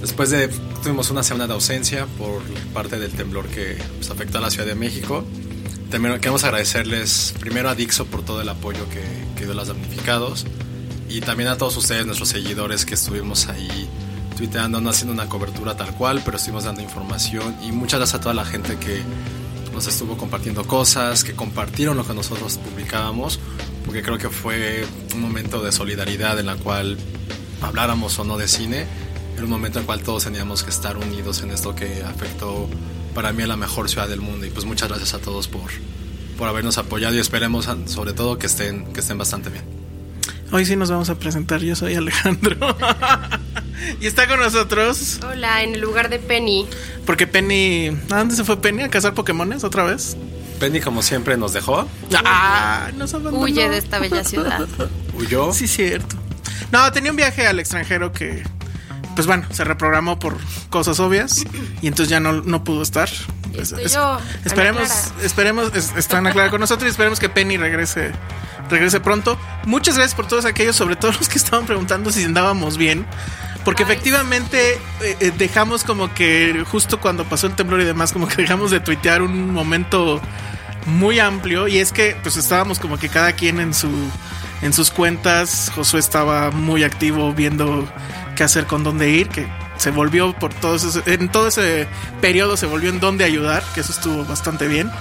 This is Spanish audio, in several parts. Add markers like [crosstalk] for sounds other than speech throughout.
después de, tuvimos una semana de ausencia por parte del temblor que pues, afectó a la Ciudad de México. También queremos agradecerles primero a Dixo por todo el apoyo que, que dio a los damnificados y también a todos ustedes, nuestros seguidores, que estuvimos ahí tuiteando, no haciendo una cobertura tal cual, pero estuvimos dando información y muchas gracias a toda la gente que nos estuvo compartiendo cosas, que compartieron lo que nosotros publicábamos, porque creo que fue un momento de solidaridad en la cual habláramos o no de cine, era un momento en el cual todos teníamos que estar unidos en esto que afectó para mí a la mejor ciudad del mundo y pues muchas gracias a todos por, por habernos apoyado y esperemos sobre todo que estén, que estén bastante bien. Hoy sí nos vamos a presentar, yo soy Alejandro. [laughs] y está con nosotros. Hola, en el lugar de Penny. Porque Penny. ¿A dónde se fue Penny? ¿A cazar Pokémones otra vez? Penny, como siempre, nos dejó. Ah, nos abandonó. Huye de esta bella ciudad. Huyó. Sí, cierto. No, tenía un viaje al extranjero que. Pues bueno, se reprogramó por cosas obvias. Y entonces ya no, no pudo estar. Pues, es- yo, esperemos, esperemos, es- está Ana Clara con nosotros y esperemos que Penny regrese, regrese pronto. Muchas gracias por todos aquellos, sobre todo los que estaban preguntando si andábamos bien. Porque Ay, efectivamente eh, eh, dejamos como que justo cuando pasó el temblor y demás, como que dejamos de tuitear un momento muy amplio. Y es que pues estábamos como que cada quien en su en sus cuentas. Josué estaba muy activo viendo qué hacer con dónde ir, que se volvió por todo ese, en todo ese periodo se volvió en dónde ayudar, que eso estuvo bastante bien.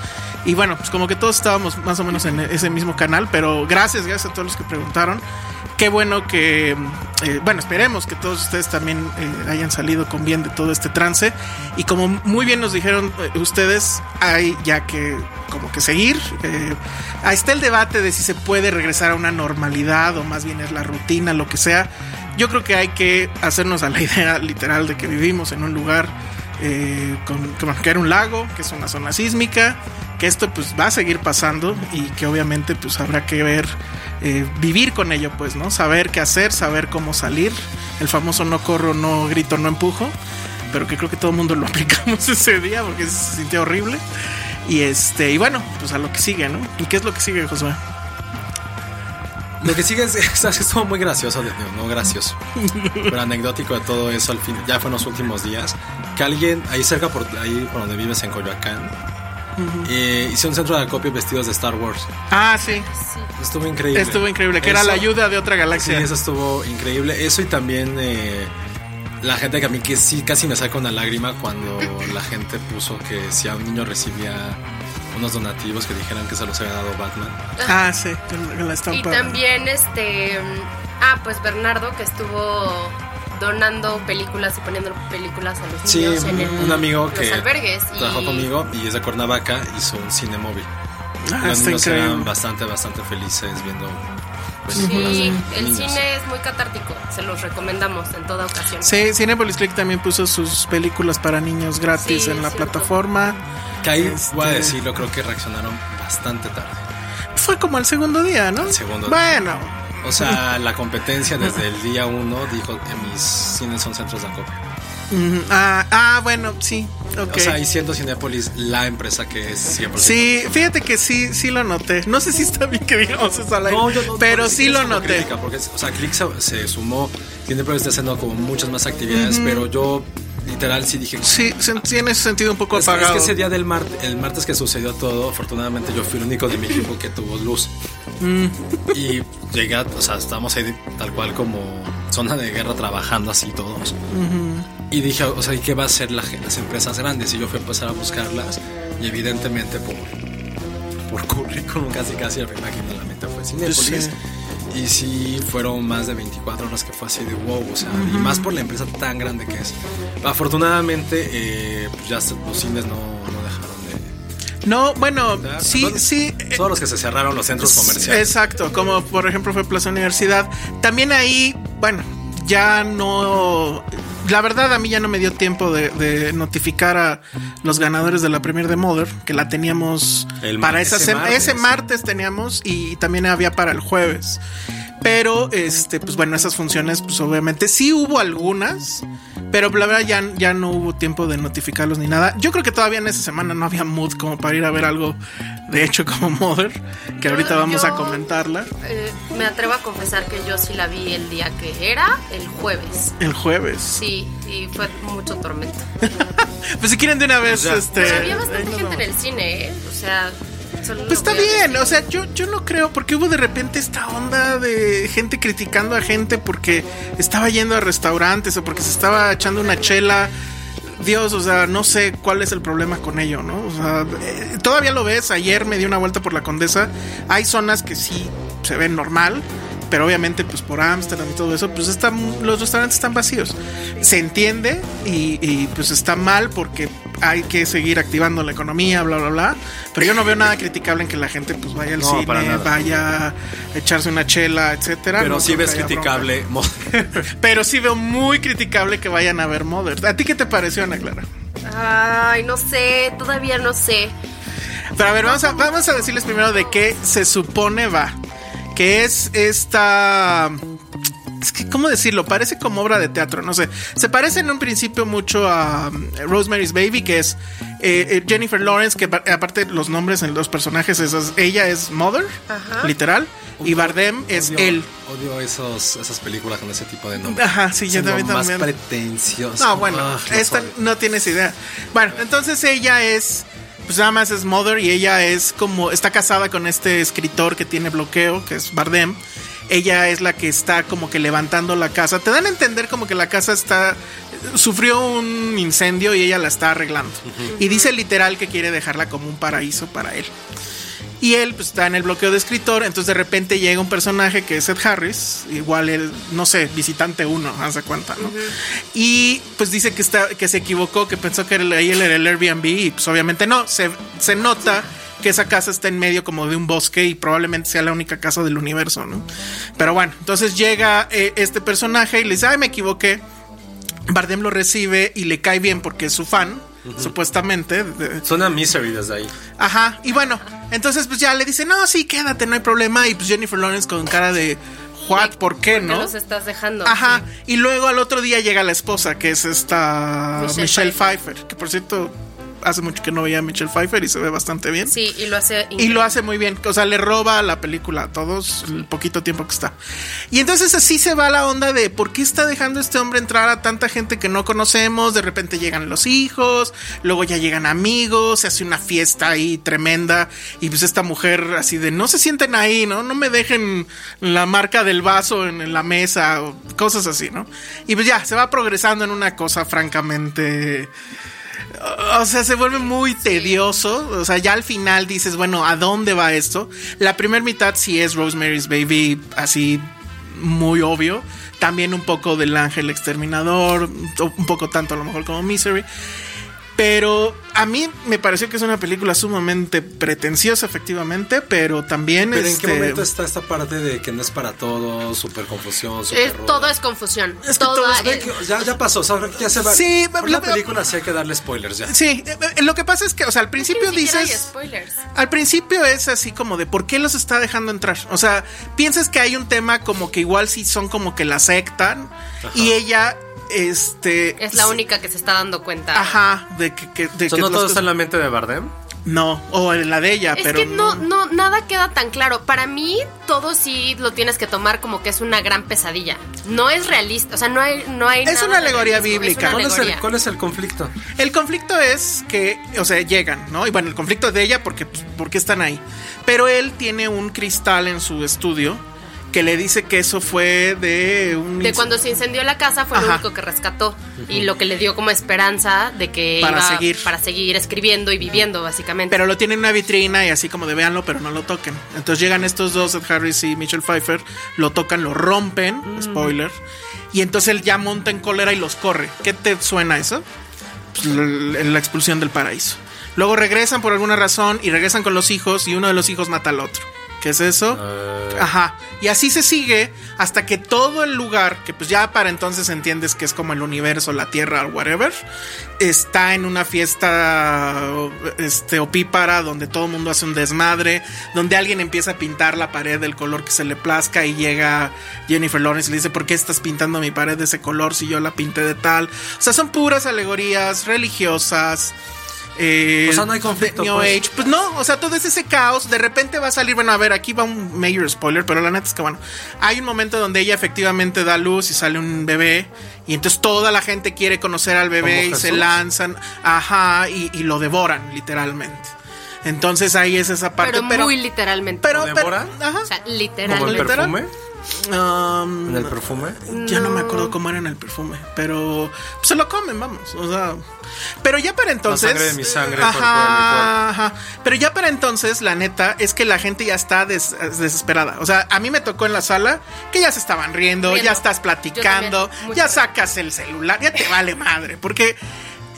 Y bueno, pues como que todos estábamos más o menos en ese mismo canal, pero gracias, gracias a todos los que preguntaron. Qué bueno que, eh, bueno, esperemos que todos ustedes también eh, hayan salido con bien de todo este trance. Y como muy bien nos dijeron eh, ustedes, hay ya que como que seguir. Eh, ahí está el debate de si se puede regresar a una normalidad o más bien es la rutina, lo que sea. Yo creo que hay que hacernos a la idea literal de que vivimos en un lugar eh, con, que era un lago, que es una zona sísmica, que esto pues va a seguir pasando y que obviamente pues habrá que ver, eh, vivir con ello pues, ¿no? Saber qué hacer, saber cómo salir, el famoso no corro, no grito, no empujo, pero que creo que todo el mundo lo [laughs] aplicamos ese día porque se sintió horrible. Y este, y bueno, pues a lo que sigue, ¿no? ¿Y qué es lo que sigue, Josué? Lo que sigue es, [laughs] es- estuvo muy gracioso, de- no gracioso, pero anecdótico de todo eso al fin, ya fue en los últimos días, que alguien ahí cerca por ahí por donde vives en Coyoacán, eh, hizo un centro de acopio vestidos de Star Wars. Ah, sí, Estuvo increíble. estuvo increíble, que era la ayuda de otra Sí, galaxia. eso estuvo increíble. Eso y también eh, la gente que a mí que sí casi me saca una lágrima cuando la gente puso que si a un niño recibía unos donativos que dijeran que se los había dado Batman. Ah, sí, con la Y también este. Ah, pues Bernardo que estuvo donando películas y poniendo películas a los Sí, niños en el- un amigo los que albergues. trabajó y- conmigo y es de Cuernavaca, hizo un cine móvil. Ah, los está niños eran increíble. bastante, bastante felices viendo Sí, películas. el niños. cine es muy catártico. Se los recomendamos en toda ocasión. Sí, Cinepolis Click también puso sus películas para niños gratis Sí, en la cierto. plataforma. Que ahí, Este- voy a decirlo, creo que reaccionaron bastante tarde. Fue como el segundo día, ¿no? El segundo Bueno, O O sea, [laughs] la competencia desde el día uno dijo que mis cines son centros de acopio. Ah, ah, bueno, sí. ok. O sea, y siendo Cinépolis la empresa que es 100%. Sí, fíjate que sí, sí lo noté. No sé si está bien que digamos eso al aire, pero no, sí es lo noté. crítica, porque, o sea, Click se, se sumó, Cinépolis está haciendo como muchas más actividades, pero yo literal sí dije... Sí, se- sí, en ese sentido un poco Es, es apagado. que ese día del martes, el martes que sucedió todo, afortunadamente yo fui el único de mi equipo que tuvo luz. Mm. Y llegué, a- o sea, estábamos ahí tal cual como zona de guerra trabajando así todos. Y dije, o sea, ¿y qué va a hacer la, las empresas grandes? Y yo fui a empezar a buscarlas y evidentemente por, por currículum [laughs] casi casi la primera que me la mente fue Cinépolis. Sí. Y sí, fueron más de 24 horas que fue así de wow, o sea, y más por la empresa tan grande que es. Afortunadamente, eh, pues ya los cines no, no dejaron de... No, bueno, de- sí, todos- sí. eh, Todos los que se cerraron los centros comerciales. Exacto, como por ejemplo fue Plaza Universidad. También ahí, bueno, ya no. La verdad, a mí ya no me dio tiempo de, de notificar a los ganadores de la Premier de Mother, que la teníamos El para esa ese martes. ese martes teníamos y también había para el jueves. Pero, este, pues bueno, esas funciones, pues obviamente sí hubo algunas, pero la verdad ya, ya no hubo tiempo de notificarlos ni nada. Yo creo que todavía en esa semana no había mood como para ir a ver algo de hecho como Mother, que ahorita Yo- vamos a comentarla Eh, me atrevo a confesar que yo sí la vi el día que era, el jueves. el jueves. Sí, y fue mucho tormento. [laughs] Pues si quieren de una vez, Ya. este. Pero había bastante gente en el cine, ¿eh? O sea, Pues está bien, o sea, yo, yo no creo, porque hubo de repente esta onda de gente criticando a gente porque estaba yendo a restaurantes o porque se estaba echando una chela. Dios, o sea, no sé cuál es el problema con ello, ¿no? O sea, eh, todavía lo ves, ayer me di una vuelta por la Condesa, hay zonas que sí se ven normal, pero obviamente pues por Ámsterdam y todo eso, pues están, los restaurantes están vacíos. Se entiende y, y, pues está mal porque hay que seguir activando la economía, bla, bla, bla, pero yo no veo nada criticable en que la gente pues vaya al No, cine, vaya a echarse una chela, etcétera. Pero No sí ves criticable. [laughs] Pero sí veo muy criticable que vayan a ver Mother. ¿A ti qué te pareció, Ana Clara? Ay, no sé, todavía no sé. Pero a ver, vamos a, vamos a decirles primero de qué se supone va. Que es esta. Es que, ¿cómo decirlo? Parece como obra de teatro, no sé. Se parece en un principio mucho a um, Rosemary's Baby, que es eh, eh, Jennifer Lawrence, que pa- aparte los nombres en los personajes, esas, ella es Mother, Ajá. literal, y Bardem es él. Odio esos, esas películas con ese tipo de nombres. Ajá, sí, yo también más también. pretencioso. No, bueno, Ah, esta no tienes idea. Bueno, entonces ella es, pues nada más es Mother y ella es como, está casada con este escritor que tiene bloqueo, que es Bardem. Ella es la que está como que levantando la casa. Te dan a entender como que la casa está, sufrió un incendio y ella la está arreglando. Y dice literal que quiere dejarla como un paraíso para él. Y él pues, está en el bloqueo de escritor, entonces de repente llega un personaje que es Ed Harris, igual él, no sé, visitante uno, hace cuenta, ¿no? Y pues dice que está, que se equivocó, que pensó que ahí era el Airbnb, y pues obviamente no, se, se nota que esa casa está en medio como de un bosque y probablemente sea la única casa del universo, ¿no? Pero bueno, entonces llega eh, este personaje y le dice, ay, me equivoqué. Bardem lo recibe y le cae bien porque es su fan, supuestamente. de- Suena misery desde ahí. Ajá, y bueno, entonces pues ya le dice, no, sí, quédate, no hay problema. Y pues Jennifer Lawrence con cara de, what, ¿por qué, ¿Por qué no? los estás dejando? Ajá, y luego al otro día llega la esposa, que es esta Michelle Michelle, Pfeiffer. Pfeiffer. que por cierto, hace mucho que no veía a Michelle Pfeiffer y se ve bastante bien. Sí, y lo hace. Y lo hace muy bien, o sea, le roba la película a todos el poquito tiempo que está. Y entonces así se va la onda de por qué está dejando este hombre entrar a tanta gente que no conocemos, de repente llegan los hijos, luego ya llegan amigos, se hace una fiesta ahí tremenda y pues esta mujer así de no se sienten ahí, ¿no? No me dejen la marca del vaso en, en la mesa o cosas así, ¿no? Y pues ya, se va progresando en una cosa francamente... O sea, se vuelve muy tedioso. O sea, ya al final dices, bueno, ¿a dónde va esto? La primera mitad sí es Rosemary's Baby, así muy obvio. También un poco del ángel exterminador, un poco tanto a lo mejor como Misery. Pero a mí me pareció que es una película sumamente pretenciosa, efectivamente, pero también Pero ¿en este, qué momento está esta parte de que no es para todos, super confusión, super Es- todo es confusión. Es que Todo todo es- que Ya, ya pasó, o sea, ya se va. Sí, Por la- la película sí hay que darle spoilers ya. Sí, eh, eh, lo que pasa es que, o sea, al principio siquiera hay dices... spoilers. Al principio es así como de por qué los está dejando entrar. O sea, piensas que hay un tema como que igual sí son como que la sectan y ella, este... Es la única que se está dando cuenta. Ajá, de que... que- de no todo cosas- está en la mente de Bardem. No, o en la de ella, Es pero... que no, no, nada queda tan claro. Para mí, todo sí lo tienes que tomar como que es una gran pesadilla. No es realista, o sea, no hay, no hay Es nada una alegoría es bíblica. una ¿Cuál es, el. ¿Cuál es el conflicto? El conflicto es que, o sea, llegan, ¿no? Y bueno, el conflicto de ella porque, porque están ahí. Pero él tiene un cristal en su estudio que le dice que eso fue de un... De cuando se incendió la casa fue lo único que rescató y lo que le dio como esperanza de que Para iba seguir. para seguir escribiendo y viviendo básicamente. Pero lo tiene en una vitrina y así como de véanlo, pero no lo toquen. Entonces llegan estos dos, Ed Harris y Michelle Pfeiffer, lo tocan, lo rompen, Mm. spoiler, y entonces él ya monta en cólera y los corre. ¿Qué te suena eso? Pues, la, la expulsión del paraíso. Luego regresan por alguna razón y regresan con los hijos y uno de los hijos mata al otro. ¿Qué es eso? Ajá. Y así se sigue hasta que todo el lugar, que pues ya para entonces entiendes que es como el universo, la tierra, whatever, está en una fiesta este, opípara donde todo el mundo hace un desmadre, donde alguien empieza a pintar la pared del color que se le plazca y llega Jennifer Lawrence y le dice, ¿por qué estás pintando mi pared de ese color si yo la pinté de tal? O sea, son puras alegorías religiosas. Eh, O sea, no hay conflicto, New pues. Age. Pues no, o sea, todo es ese caos. De repente va a salir, bueno, a ver, aquí va un major spoiler, pero la neta es que, bueno, hay un momento donde ella efectivamente da luz y sale un bebé. Y entonces toda la gente quiere conocer al bebé y ¿Como se lanzan, ajá, y, y lo devoran, literalmente. Entonces ahí es esa parte. pero, Pero, muy literalmente. pero, ¿Lo pero- devoran? ajá. o sea, ¿Como el literalmente. ¿Literal? perfume? Um, ¿En el perfume? ya no me acuerdo cómo era en el perfume, pero se lo comen, vamos, o sea, pero ya para entonces, sangre de mi sangre, ajá, ajá. pero ya para entonces, la neta es que la gente ya está des- desesperada, o sea, a mí me tocó en la sala que ya se estaban riendo, Riendo. ya estás platicando, ya sacas el celular, ya te vale madre, porque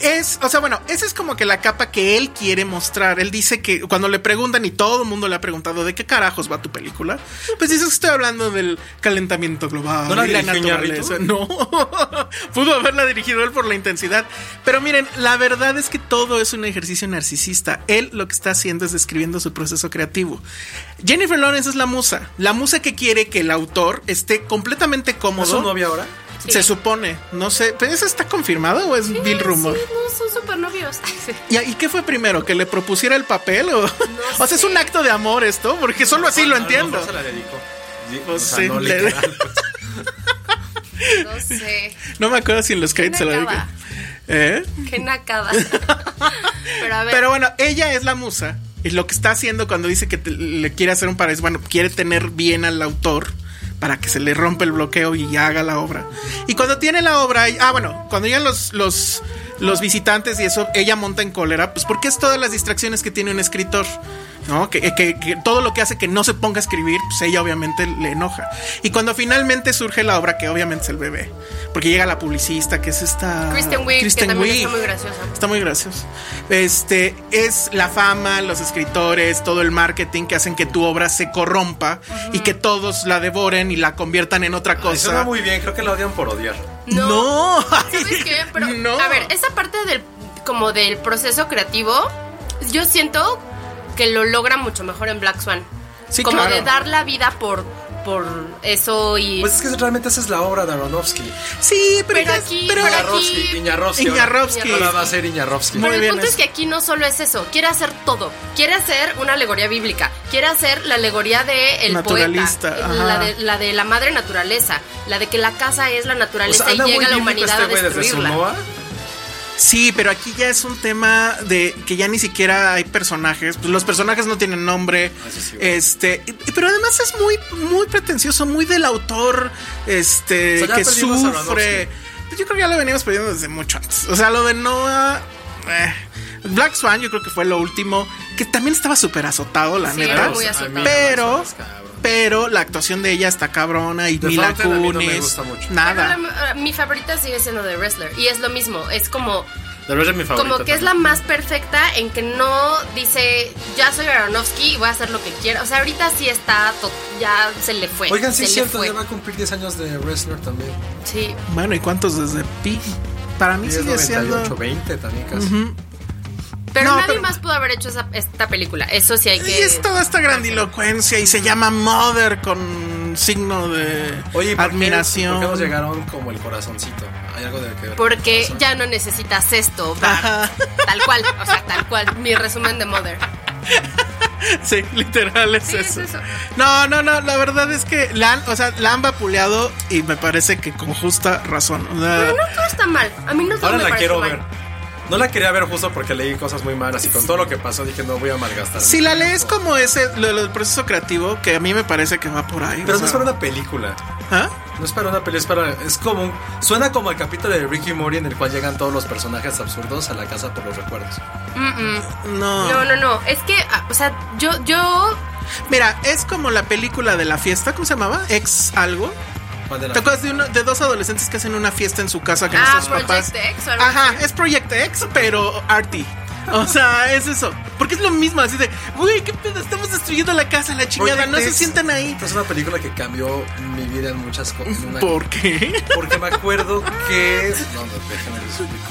es, o sea, bueno, esa es como que la capa que él quiere mostrar. Él dice que cuando le preguntan, y todo el mundo le ha preguntado de qué carajos va tu película, pues dices que estoy hablando del calentamiento global. ¿No la y la dirigió naturaleza. No, [laughs] pudo haberla dirigido él por la intensidad. Pero miren, la verdad es que todo es un ejercicio narcisista. Él lo que está haciendo es describiendo su proceso creativo. Jennifer Lawrence es la musa, la musa que quiere que el autor esté completamente cómodo. ¿Es su novia ahora? Se supone, no sé, ¿pero eso está confirmado o es Bill Rumor? Sí, no, son súper novios. [laughs] ¿Y, y qué fue primero? ¿Que le propusiera el papel? ¿O, [laughs] o sea, es un acto de amor esto? Porque solo así lo entiendo. se la dedicó. Sí, Pues o sea, sí, no literal, pues. No sé. No me acuerdo si en los Skates se lo digo. nacada. ¿Eh? Qué nacada. [laughs] Pero a ver. Pero bueno, ella es la musa. Y lo que está haciendo cuando dice que te- le quiere hacer un paraíso, bueno, quiere tener bien al autor para que se le rompa el bloqueo y haga la obra. Y cuando tiene la obra, ah, bueno, cuando llegan los, los, los visitantes y eso, ella monta en cólera, pues porque es todas las distracciones que tiene un escritor. ¿No? Que, que- que todo lo que hace que no se ponga a escribir, pues ella obviamente le enoja. Y cuando finalmente surge la obra, que obviamente es el bebé, porque llega la publicista, que es esta... Kristen Wiig, que también está muy graciosa. Está muy gracioso. Este es la fama, los escritores, todo el marketing que hacen que tu obra se corrompa y que todos la devoren y la conviertan en otra Ay, cosa. Suena muy bien, creo que la odian por odiar. No. [laughs] ¿Sabes qué? Pero, [laughs] no. a ver, esa parte del como del proceso creativo, yo siento que lo logra mucho mejor en Black Swan. Sí, como claro. de dar la vida por, por eso y... Pues es que realmente esa es la obra de Aronofsky. Sí, pero, Pero aquí- pero- pero Iñarrovsky. Iñarrovsky. ahora. Va a ser Iñarrovsky. Muy Pero el bien punto es eso. que aquí no solo es eso, quiere hacer todo. Quiere hacer una alegoría bíblica, quiere hacer la alegoría de el Naturalista, poeta, ajá. la de, la de la madre naturaleza, la de que la casa es la O naturaleza sea, anda y llega la humanidad este a güey desde su destruirla. Noah. Sí, pero aquí ya es un tema de que ya ni siquiera hay personajes. Pues los personajes no tienen nombre. Sí, este, y- pero además es muy, muy pretencioso, muy del autor, este, O sea, ya que sufre. Pues yo creo que ya lo veníamos perdiendo desde mucho antes. O sea, lo de Noah. eh, Black Swan, yo creo que fue lo último. Que también estaba súper azotado, la Sí, neta. muy azotado. Pero, Pero la actuación de ella está cabrona. Y The Mila Fountain a mí no me Kunis. gusta mucho. Nada. La- mi favorita sigue siendo The Wrestler y es lo mismo, es como De verdad es mi favorita. como que es la también. más perfecta en que no dice ya soy Aronofsky y voy a hacer lo que quiera. O sea, ahorita sí está, to- ya se le fue. Oigan, sí es cierto, fue. ya va a cumplir 10 años de Wrestler también. Sí. Bueno, ¿y cuántos desde Pi? Para mí 10, sigue 98, siendo. 20 también casi. Pero No, nadie pero- más pudo haber hecho esa- esta película. Eso sí hay Y que. es toda esta grandilocuencia y se llama Mother con signo de Oye, ¿y por qué- admiración. ¿por qué nos llegaron como el corazoncito? ¿Hay algo de que ver? con Porque el ya no necesitas esto. Tal cual. O sea, tal cual. Mi resumen de Mother. [laughs] Sí, literal es Sí, es eso. eso. No, no, no, la verdad es que la han, o sea, la han vapuleado y me parece que con justa razón. O sea, Pero no todo está mal. A mí no todo Ahora me la parece quiero mal. ver. No la quería ver justo porque leí cosas muy malas y con todo lo que pasó dije no voy a malgastar. si la lees como ese, lo, lo del proceso creativo, que a mí me parece que va por ahí. Pero no es sea, para una película. ¿Ah? No es para una película, es para. Es como. un- Suena como el capítulo de Ricky Mori en el cual llegan todos los personajes absurdos a la casa por los recuerdos. Mm-mm. No. No, no, no. Es que, ah, o sea, yo, yo. Mira, es como la película de la fiesta, ¿cómo se llamaba? Ex algo. ¿Cuál de la- ¿Te acuerdas de, uno- de dos adolescentes que hacen una fiesta en su casa con Ah, Project papás? X o algo Ajá, así. es Project X, pero arty. O sea, [laughs] es eso. Porque es lo mismo, así de, güey, qué pedo, estamos destruyendo la casa, la chingada, Project no se X sientan ahí. Es una película que cambió mi vida en muchas cosas. en una- ¿Por qué? Porque me acuerdo [laughs] que. No, no, déjenme explico.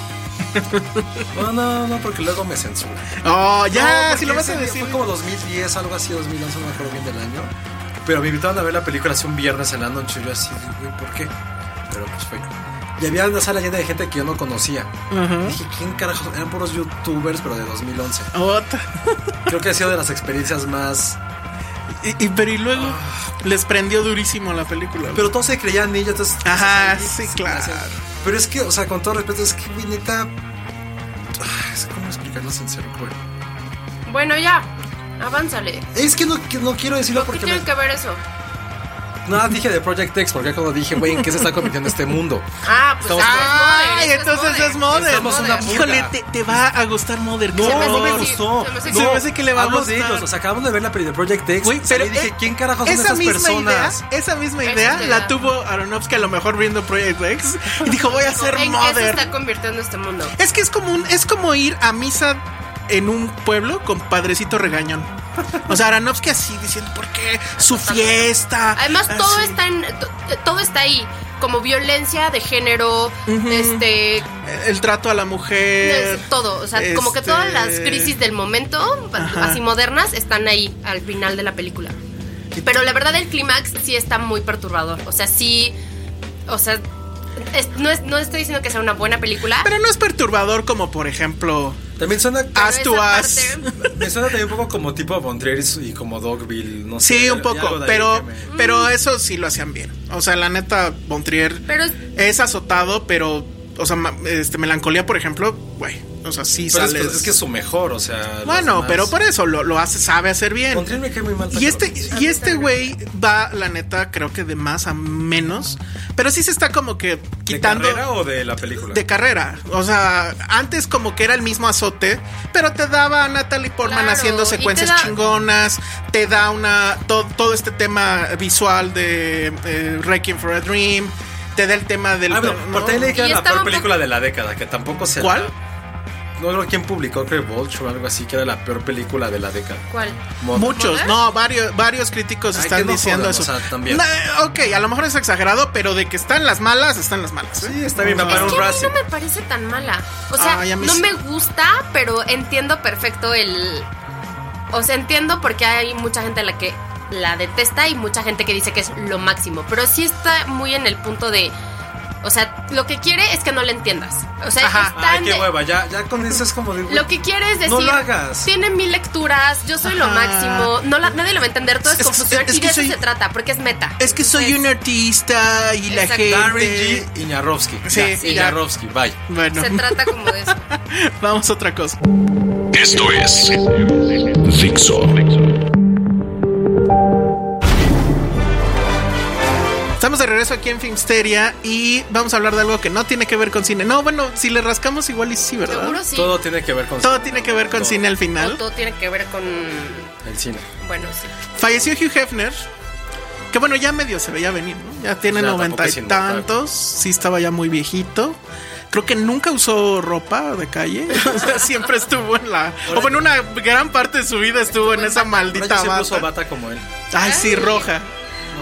No, no, no, porque luego me censura. Oh, ya, No, si lo vas a decir. Fue como 2010, algo así, 2011, no me acuerdo bien del año. Pero me invitaron a ver la película hace un viernes en la noche. Y yo así, güey, ¿por qué? Pero pues fue. Y había una sala llena de gente que yo no conocía. Dije, ¿quién carajo? Eran puros youtubers, pero de 2011. Otra. [laughs] Creo que ha sido de las experiencias más. Y, y- pero y luego les prendió durísimo la película. Pero todos se creían niños, entonces. Ajá, entonces, sí, se claro. Pero es que, o sea, con todo respeto, es que, güey, neta. ah, Es como explicarlo sincero, güey. Bueno, ya. Avánzale. Es que no, que no quiero decirlo ¿Qué porque tiene me, que ver eso? Nada dije de Project X, porque cuando dije, güey, ¿en qué se está convirtiendo este mundo? Ah, pues Estamos- ah, Ay, entonces es puta. Híjole, te, te va a gustar Mother. No, qué me no me gustó. se me hace no, que Se me hace que le va a gustar. de ellos. O sea, acabamos de ver la peli de Project X. Güey, pero dije, eh, ¿quién carajo son esa estas misma personas? idea, esa misma idea es la tuvo Aronofsky a lo mejor viendo Project X y dijo voy a hacer ¿En qué se está convirtiendo este mundo? Es que es como un, es como ir a misa en un pueblo con padrecito regañón. O sea, Aronofsky así diciendo por qué su fiesta. Además, todo así. está en, to- todo está ahí. Como violencia de género, este, el trato a la mujer. todo. O sea, como que este, todas las crisis del momento, Ajá. así modernas, están ahí al final de la película. Pero la verdad, el clímax sí está muy perturbador. O sea, sí. O sea, es- no, es- no estoy diciendo que sea una buena película. Pero no es perturbador como por ejemplo También suena, As to parte- [laughs] me suena también un poco como tipo Von y como Dogville, no sé. Sí, un poco, pero, pero eso sí lo hacían bien. O sea, la neta, Bontrier Pero es- es azotado, pero, o sea, este, melancolía, por ejemplo, güey, o sea, sí Pero es, sales. es que es su mejor, o sea. bueno, demás- pero por eso lo, lo hace, sabe hacer bien. Von Trier me cae muy mal. Y este, y este güey va, la neta, creo que de más a menos. Pero sí se está como que ¿De quitando. carrera o de la película? de carrera. O sea, antes como que era el mismo azote, pero te daba a Natalie Portman Claro, haciendo secuencias te da- chingonas, te da una to- todo este tema visual de eh, for a Dream, te da el tema del Ah, bueno, ¿no? por ahí Y era la peor poco- película de la década, que tampoco se. ¿Cuál? No creo quién publicó, creo que Vulture o algo así, que era la peor película de la década. ¿Cuál? Mod- Muchos, no, varios, varios críticos Ay, están no diciendo jodan, eso. o sea, también. Nah, ok, a lo mejor es exagerado, pero de que están las malas, están las malas. Sí, está bien, me O sea, para que a mí no me parece tan mala. O sea, no sí. me gusta, pero entiendo perfecto el. O sea, entiendo porque hay mucha gente a la que la detesta y mucha gente que dice que es lo máximo. Pero sí está muy en el punto de. O sea, lo que quiere es que no le entiendas. O sea, Ajá. está Ay, qué de- hueva, ya, ya con eso es como de. Lo que quiere es decir. No lo hagas. Tiene mil lecturas, yo soy lo máximo. No la- nadie lo va a entender, todo es, Es confusión. es y que de eso se trata, porque es meta. Es que soy Entonces, un artista y la gente. Darren G. Iñarowski. Sí, Ya, sí, Iñarowski, bye. Bueno, Se trata como de eso. [laughs] vamos a otra cosa. Esto es Dixo. Estamos de regreso aquí en Filmsteria y vamos a hablar de algo que no tiene que ver con cine. No, bueno, si le rascamos igual y sí, ¿verdad? Seguro sí. Todo tiene que ver con Todo tiene que ver con Todo. cine al O final. todo tiene que ver con. el cine. Bueno, sí. Falleció Hugh Hefner, que bueno, ya medio se veía venir, ¿no? Ya tiene noventa y tantos, sí estaba ya muy viejito. creo que nunca usó ropa de calle. [laughs] O sea, siempre estuvo en la. O bueno, una gran parte de su vida estuvo en esa maldita siempre bata. bata como él. Ay, sí, roja.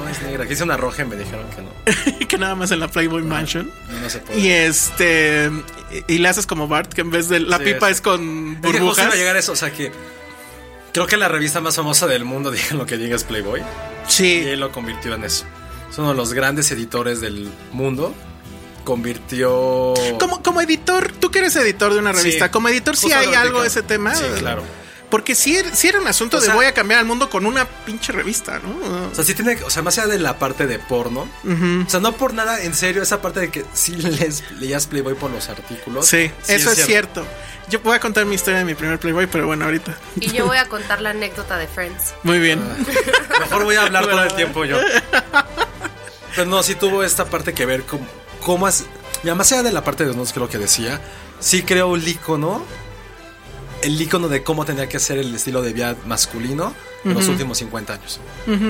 No, es negra. Una roja y me dijeron que no. [laughs] que nada más en la Playboy Mansion. No, se puede. Y este. Y y le haces como Bart, que en vez de la Sí, pipa es- es con Es que burbujas. a llegar a eso, o sea que creo que la revista más famosa del mundo, [laughs] digan lo que diga, es Playboy. Y Sí. él lo convirtió en eso. Es uno de los grandes editores del mundo. Convirtió. Como, como editor, tú que eres editor de una revista, Sí. como editor sí Justo hay algo de ese tema. Sí, claro. Porque sí, era- sí era un asunto O de sea- voy a cambiar al mundo con una pinche revista, ¿no? O sea, sí tiene. O sea, más allá de la parte de porno. O sea, no por nada, en serio, esa parte de que sí les, leías Playboy por los artículos. Sí, eso es cierto. Yo voy a contar mi historia de mi primer Playboy, pero bueno, ahorita. Y yo voy a [laughs] contar la anécdota de Friends. Muy bien. Mejor voy a hablar todo el [laughs] tiempo yo. [laughs] Pero no, sí tuvo esta parte que ver con cómo es. Mira, más allá de la parte de los que lo que decía, sí creo el icono. El icono de cómo tenía que ser el estilo de vida masculino en los últimos 50 años.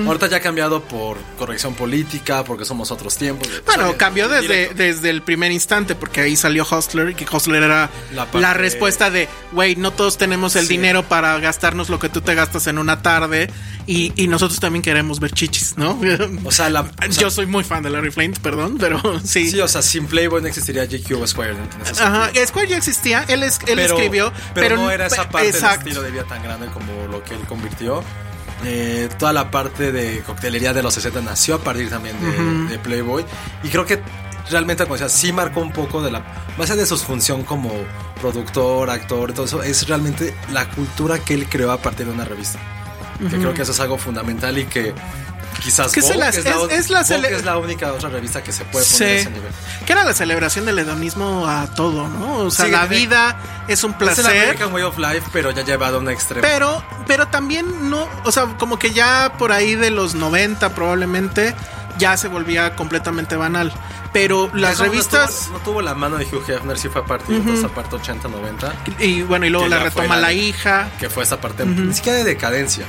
Ahorita ya ha cambiado por corrección política, porque somos otros tiempos. Bueno, O sea, cambió desde, desde el primer instante, porque ahí salió Hustler, y que Hustler era La la, respuesta de, güey, no todos tenemos el Sí. dinero para gastarnos lo que tú te gastas en una tarde, y, y nosotros también queremos ver chichis, ¿no? O sea, la, [laughs] o sea, Yo soy muy fan de Larry Flint, perdón, pero [laughs] sí. Sí, o sea, sin Playboy no existiría GQ Square. Ajá. Square ya existía, él, es, él pero, escribió, pero, pero, no era esa parte exacto. del estilo de vida tan grande como lo que él convirtió. Eh, toda la parte de coctelería de los 60 nació a partir también de, de Playboy. Y creo que realmente, como decía, sí marcó un poco de la. Más allá de su función como productor, actor, todo eso, es realmente la cultura que él creó a partir de una revista. Que creo que eso es algo fundamental y que quizás Que se Vogue las- es, la, es- o- es la Vogue cele- es la única otra revista que se puede poner Sí. a ese nivel. Que era la celebración del hedonismo a todo, ¿no? O sea, Sí, la vida es un Es el placer. American Way of Life, pero ya llevado a un extremo. Pero, pero también no, o sea, como que ya por ahí de los 90 probablemente ya se volvía completamente banal. Pero las no revistas, tuvo- No, tuvo la mano de Hugh Hefner, sí fue a partir de esa parte 80-90, y bueno, y luego la retoma la la hija. que fue esa parte, ni siquiera de decadencia,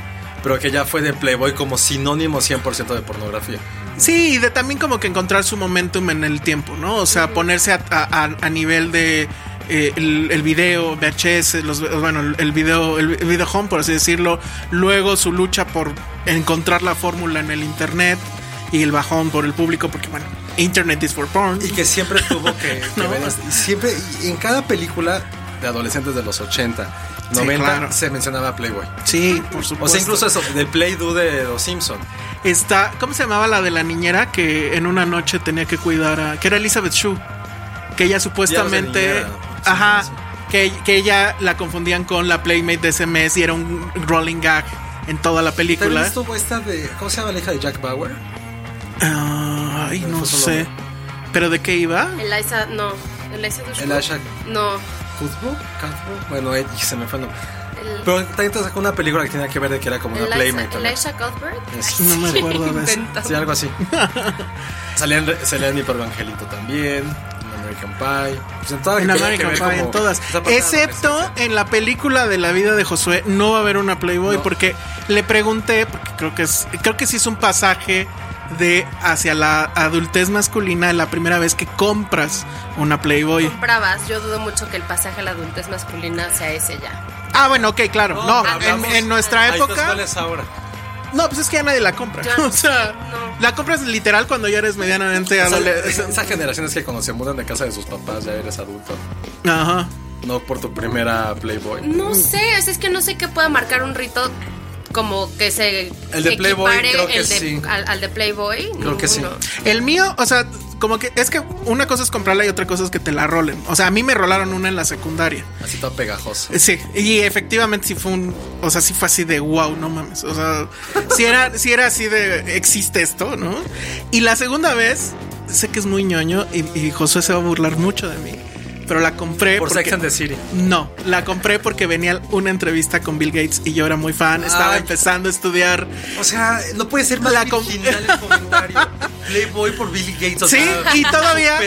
pero que ya fue de Playboy como sinónimo 100% de pornografía. Sí, y de también como que encontrar su momentum en el tiempo, ¿no? O sea, ponerse a, a- a- nivel de eh, el, el video, VHS, los, bueno, el, video, el, video home, por así decirlo. Luego su lucha por encontrar la fórmula en el internet y el bajón por el público, porque bueno, internet is for porn. Y que siempre tuvo que, [laughs] que No. ver siempre, en cada película de adolescentes de los 80, Sí, 90, claro. se mencionaba Playboy. Sí, por supuesto. O sea, incluso eso, del Play-Do de Los Simpson. Está, ¿cómo se llamaba la de la niñera que en una noche tenía que cuidar a. que era Elizabeth Shue? Que ella supuestamente. niñera, ajá. sí. Que, que ella la confundían con la Playmate de ese mes y era un rolling gag en toda la película. estuvo esta de, ¿cómo se llama la hija de Jack Bauer? Ay, no sé. ¿Pero de qué iba? Eliza, no. Eliza Dushku. Elisha No. Cuthbert, Cuthbert, bueno, eh, se me fue el nombre. El- Pero también te sacó una película que tenía que ver de que era como una Eliza, Playmate. Elisha Cuthbert. Es- No me acuerdo de [laughs] eso. Sí, algo así. [laughs] salía, en, salía en Mi Perro Angelito también, en American Pie. Pues en todas En American Pie, en como todas. de la Excepto en la película de la vida de Josué, no va a haber una Playboy No. porque le pregunté, porque creo que es, creo que sí es un pasaje de hacia la adultez masculina la primera vez que compras una Playboy. Comprabas. Yo dudo mucho que el pasaje a la adultez masculina sea ese ya. Ah, bueno, ok, claro. No, en, nuestra época. ¿cuál es ahora? No, pues es que ya nadie la compra. Ya, [laughs] o sea, no. la compras literal cuando ya eres medianamente adolescente. esa generación es que cuando se mudan de casa de sus papás ya eres adulto. Ajá. No por tu primera Playboy. No sé, es, es que no sé qué pueda marcar un rito como que se El de Playboy, creo que de- sí. al, al de Playboy. Creo que sí. El mío, o sea, como que es que una cosa es comprarla y otra cosa es que te la rolen. O sea, a mí me rolaron una en la secundaria. Así todo pegajoso. Sí, y efectivamente sí fue un, o sea, sí fue así de wow, no mames. O sea, sí era, sí era así de existe esto, ¿no? Y la segunda vez, sé que es muy ñoño y, y Josué se va a burlar mucho de mí. Pero la compré Por porque- Sex and the City. No, la compré porque venía una entrevista con Bill Gates y yo era muy fan. Estaba Ay. empezando a estudiar. O sea, no puede ser más La original el comentario. Playboy por Billy Gates. O Sí, sea, y todavía.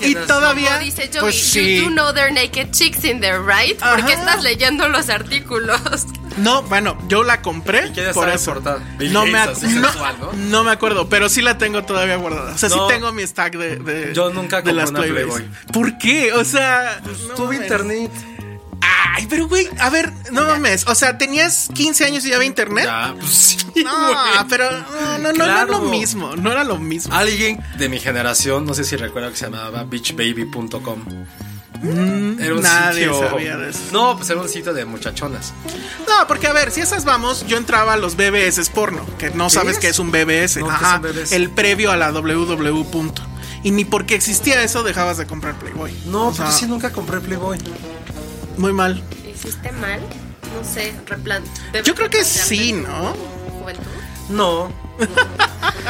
Y todavía. Como dice Joey, pues you sí. do know they're naked chicks in there, right? ¿Por qué Ajá. estás leyendo los artículos? No, bueno, yo la compré ¿Y por eso. No me, Gates, ac- así no, sensual, ¿no? no me acuerdo, pero sí la tengo todavía guardada. O sea, No. sí tengo mi stack de, de Yo nunca de compré las una. Playboy. ¿Por qué? O sea, no Tuve internet. Ay, pero güey, a ver, no mames. O sea, tenías 15 años y ya había internet. Ya, pues sí. [laughs] No, pero no, no, no, era lo mismo. No era lo mismo. Alguien de mi generación, no sé si recuerda que se llamaba beachbaby.com. Era un nadie sitio. sabía de eso. No, pues era un sitio de muchachonas. No, porque a ver, si esas vamos, yo entraba a los BBS porno, que no sabes es? qué es un BBS. No, ¿qué Ajá, es un BBS? el previo a la www. punto. Y ni porque existía eso dejabas de comprar Playboy. No, O sea, pues sí, nunca compré Playboy. muy mal. ¿Hiciste mal? No sé, replan. Yo creo que sí, ¿no? Juventud. No.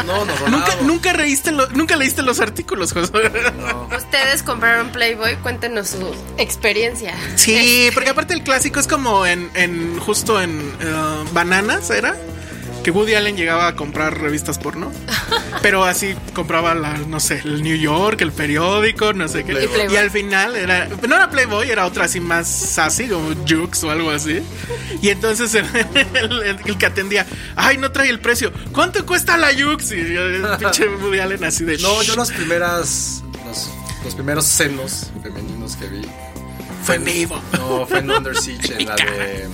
No, no, Nunca, nunca, leíste lo- nunca leíste los artículos, José. Ustedes compraron Playboy, cuéntenos su experiencia. Sí, porque aparte el clásico es como en, en justo en eh, Bananas, ¿era? Que Woody Allen llegaba a comprar revistas porno. [laughs] Pero así compraba la, no sé, el New York, el periódico, no sé qué. Y al final era, no era Playboy, era otra así más sassy, como Jukes o algo así. Y entonces el, [laughs] el- el que atendía, ay, no trae el precio. ¿Cuánto cuesta la Jukes? Y el [laughs] pinche Woody Allen así de. No, yo las primeras. Los, los primeros senos femeninos que vi. Fue en vivo. No, fue en Under Siege, en la de.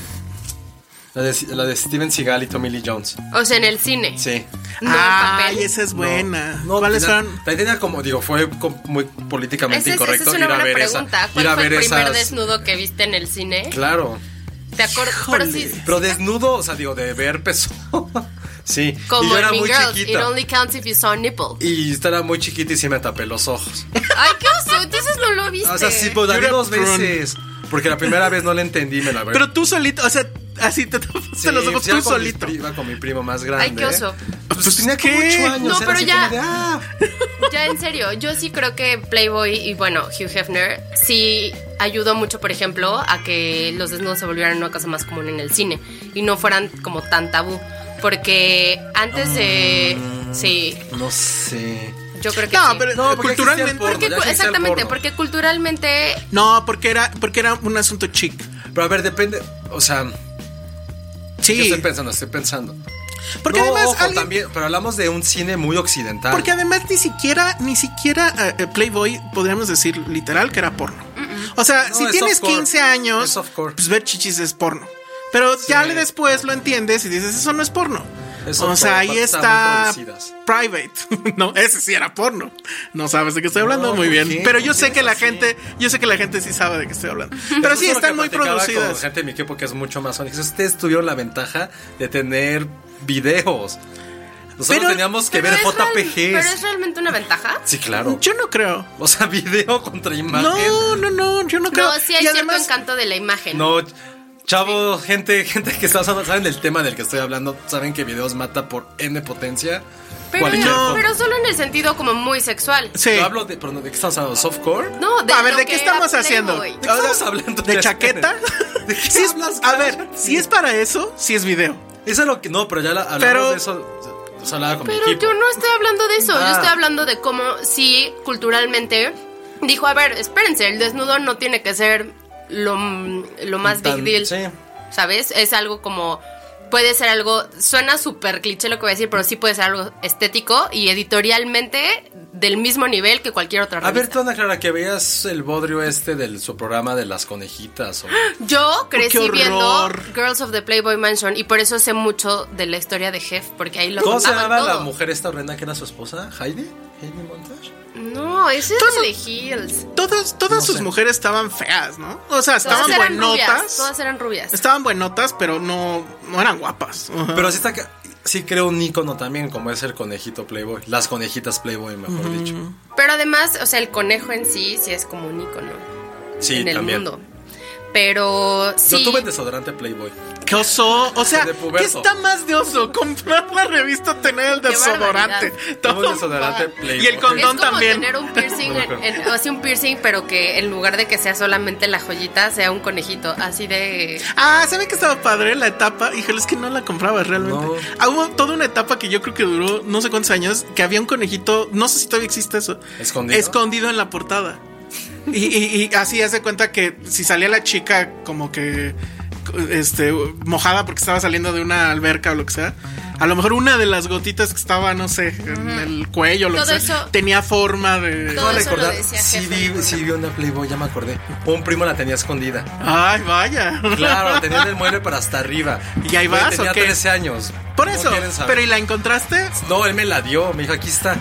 La de, la de Steven Seagal y Tommy Lee Jones. O sea, en el cine. Sí. No en Ay, papel. esa es buena. No, ¿Cuáles tenía- fueron? La idea como, digo, fue com- muy políticamente es, esa incorrecto es una ir a buena ver pregunta. esa. ¿Cuál ir a fue el ver primer esas. desnudo que viste en el cine? Claro. ¿Te acuerdas? Pero sí, Pero desnudo, o sea, digo, de ver peso. [laughs] sí. y como yo en era muy Girls, it chiquita. only counts if you saw a nipple. Y estaba muy chiquita y sí me tapé los ojos. Ay, qué oso, entonces no lo viste. O sea, sí, pues la vi dos veces. Porque la primera vez no la entendí, me la [laughs] vi. Pero tú solito, o sea, así te tapaste Sí, los ojos iba tú solito. Iba con mi primo más grande. Ay, qué oso. Pues, tenía como ¿qué? ocho años. No, pero ya- de, ah. [laughs] Ya en serio, yo sí creo que Playboy y bueno, Hugh Hefner sí ayudó mucho, por ejemplo, a que los desnudos se volvieran una cosa más común en el cine y no fueran como tan tabú. Porque antes de... Sí, No sé. yo creo que No, sí. pero No, porque culturalmente. porno. Porque, exactamente, porque culturalmente No, porque era, porque era un asunto chic. Pero a ver, depende. O sea, yo Sí. estoy pensando, estoy pensando. Porque No, además ojo, alguien- también, pero hablamos de un cine muy occidental. Porque además ni siquiera, ni siquiera eh, Playboy podríamos decir literal que era porno. O sea, No, si es tienes softcore. 15 años, pues ver chichis es porno. Pero ya le después lo entiendes y dices, eso no es porno. O sea, ahí está private. [laughs] no, ese sí era porno. No sabes de qué estoy hablando No, muy ¿por bien. Pero yo ¿Por sé que la así? gente, yo sé que la gente sí sabe de qué estoy hablando. [laughs] Pero Eso sí es están muy producidas. Con gente de mi equipo que es mucho más. Dice, Ustedes tuvieron la ventaja de tener videos. Nosotros Pero- teníamos que ver JPGs. pero es realmente una ventaja. Sí, claro. Yo no creo. O sea, [laughs] video contra imagen. No, no, no, yo no creo. No, sí hay y cierto además, encanto de la imagen. No, chavo, gente, gente que está saben del tema del que estoy hablando, saben que videos mata por N potencia. pero, no. solo en el sentido como muy sexual. sí. Yo hablo de, pero ¿de qué estamos hablando? ¿Softcore? No, de a ver, ¿de que qué estamos haciendo? Qué estamos hablando? ¿De chaqueta? ¿De qué es- hablas, a ver, si es para eso, sí es video. Eso es lo que. No, pero ya la, hablamos Pero- de eso. O sea, hablaba con mi Pero equipo. yo no estoy hablando de eso, yo Ah. estoy hablando de cómo sí culturalmente dijo, a ver, espérense, el desnudo no tiene que ser lo, lo más Tan- big deal, Sí. ¿sabes? Es algo como, puede ser algo, suena súper cliché lo que voy a decir, pero sí puede ser algo estético y editorialmente del mismo nivel que cualquier otra A ver, revista. tú, Ana Clara, que veías el bodrio este de su programa de las conejitas. O... [gasps] Yo crecí viendo. Girls of the Playboy Mansion y por eso sé mucho de la historia de Jeff, porque ahí lo ¿Cómo se llamaba la mujer esta horrenda que era su esposa? ¿Heidi? ¿Heidi Montage? No, ese es Todo- de Hills. Todas, todas No sus sé. mujeres estaban feas, ¿no? O sea, estaban Todas rubias, buenotas. todas eran rubias. Estaban buenotas, pero no, no eran guapas. Pero sí está que- sí creo un icono también, como es el conejito Playboy. Las conejitas Playboy, mejor dicho. Pero además, o sea, el conejo en sí sí es como un icono Sí, en el también. mundo. Pero sí. Yo tuve desodorante Playboy. ¡Qué oso! O sea, ¿qué está más de oso? [laughs] Comprar la revista tener el desodorante. Todo desodorante. Y el es condón como también. tener un piercing, en, en- así un piercing, pero que en lugar de que sea solamente la joyita, sea un conejito, así de... Ah, ¿saben que estaba padre la etapa? Híjole, es que no la compraba realmente. No. Ah, hubo toda una etapa que yo creo que duró no sé cuántos años, que había un conejito, no sé si todavía existe eso. ¿Escondido? Escondido en la portada. Y, y- y así hace cuenta que si salía la chica como que este, mojada porque estaba saliendo de una alberca o lo que sea. A lo mejor una de las gotitas que estaba, no sé, en el cuello o lo Todo que sea, eso- tenía forma de. Todo Acabo de eso lo recordar, decía sí Hefner, vi, sí vi una Playboy, ya me acordé. Un primo la tenía escondida. Ay, vaya. Claro, la [laughs] tenía en el mueble para hasta arriba. ¿Y ahí vas, Tenía o qué? 13 años. Por ¿Cómo eso. Pero ¿y la encontraste? No, él me la dio. Me dijo, aquí está.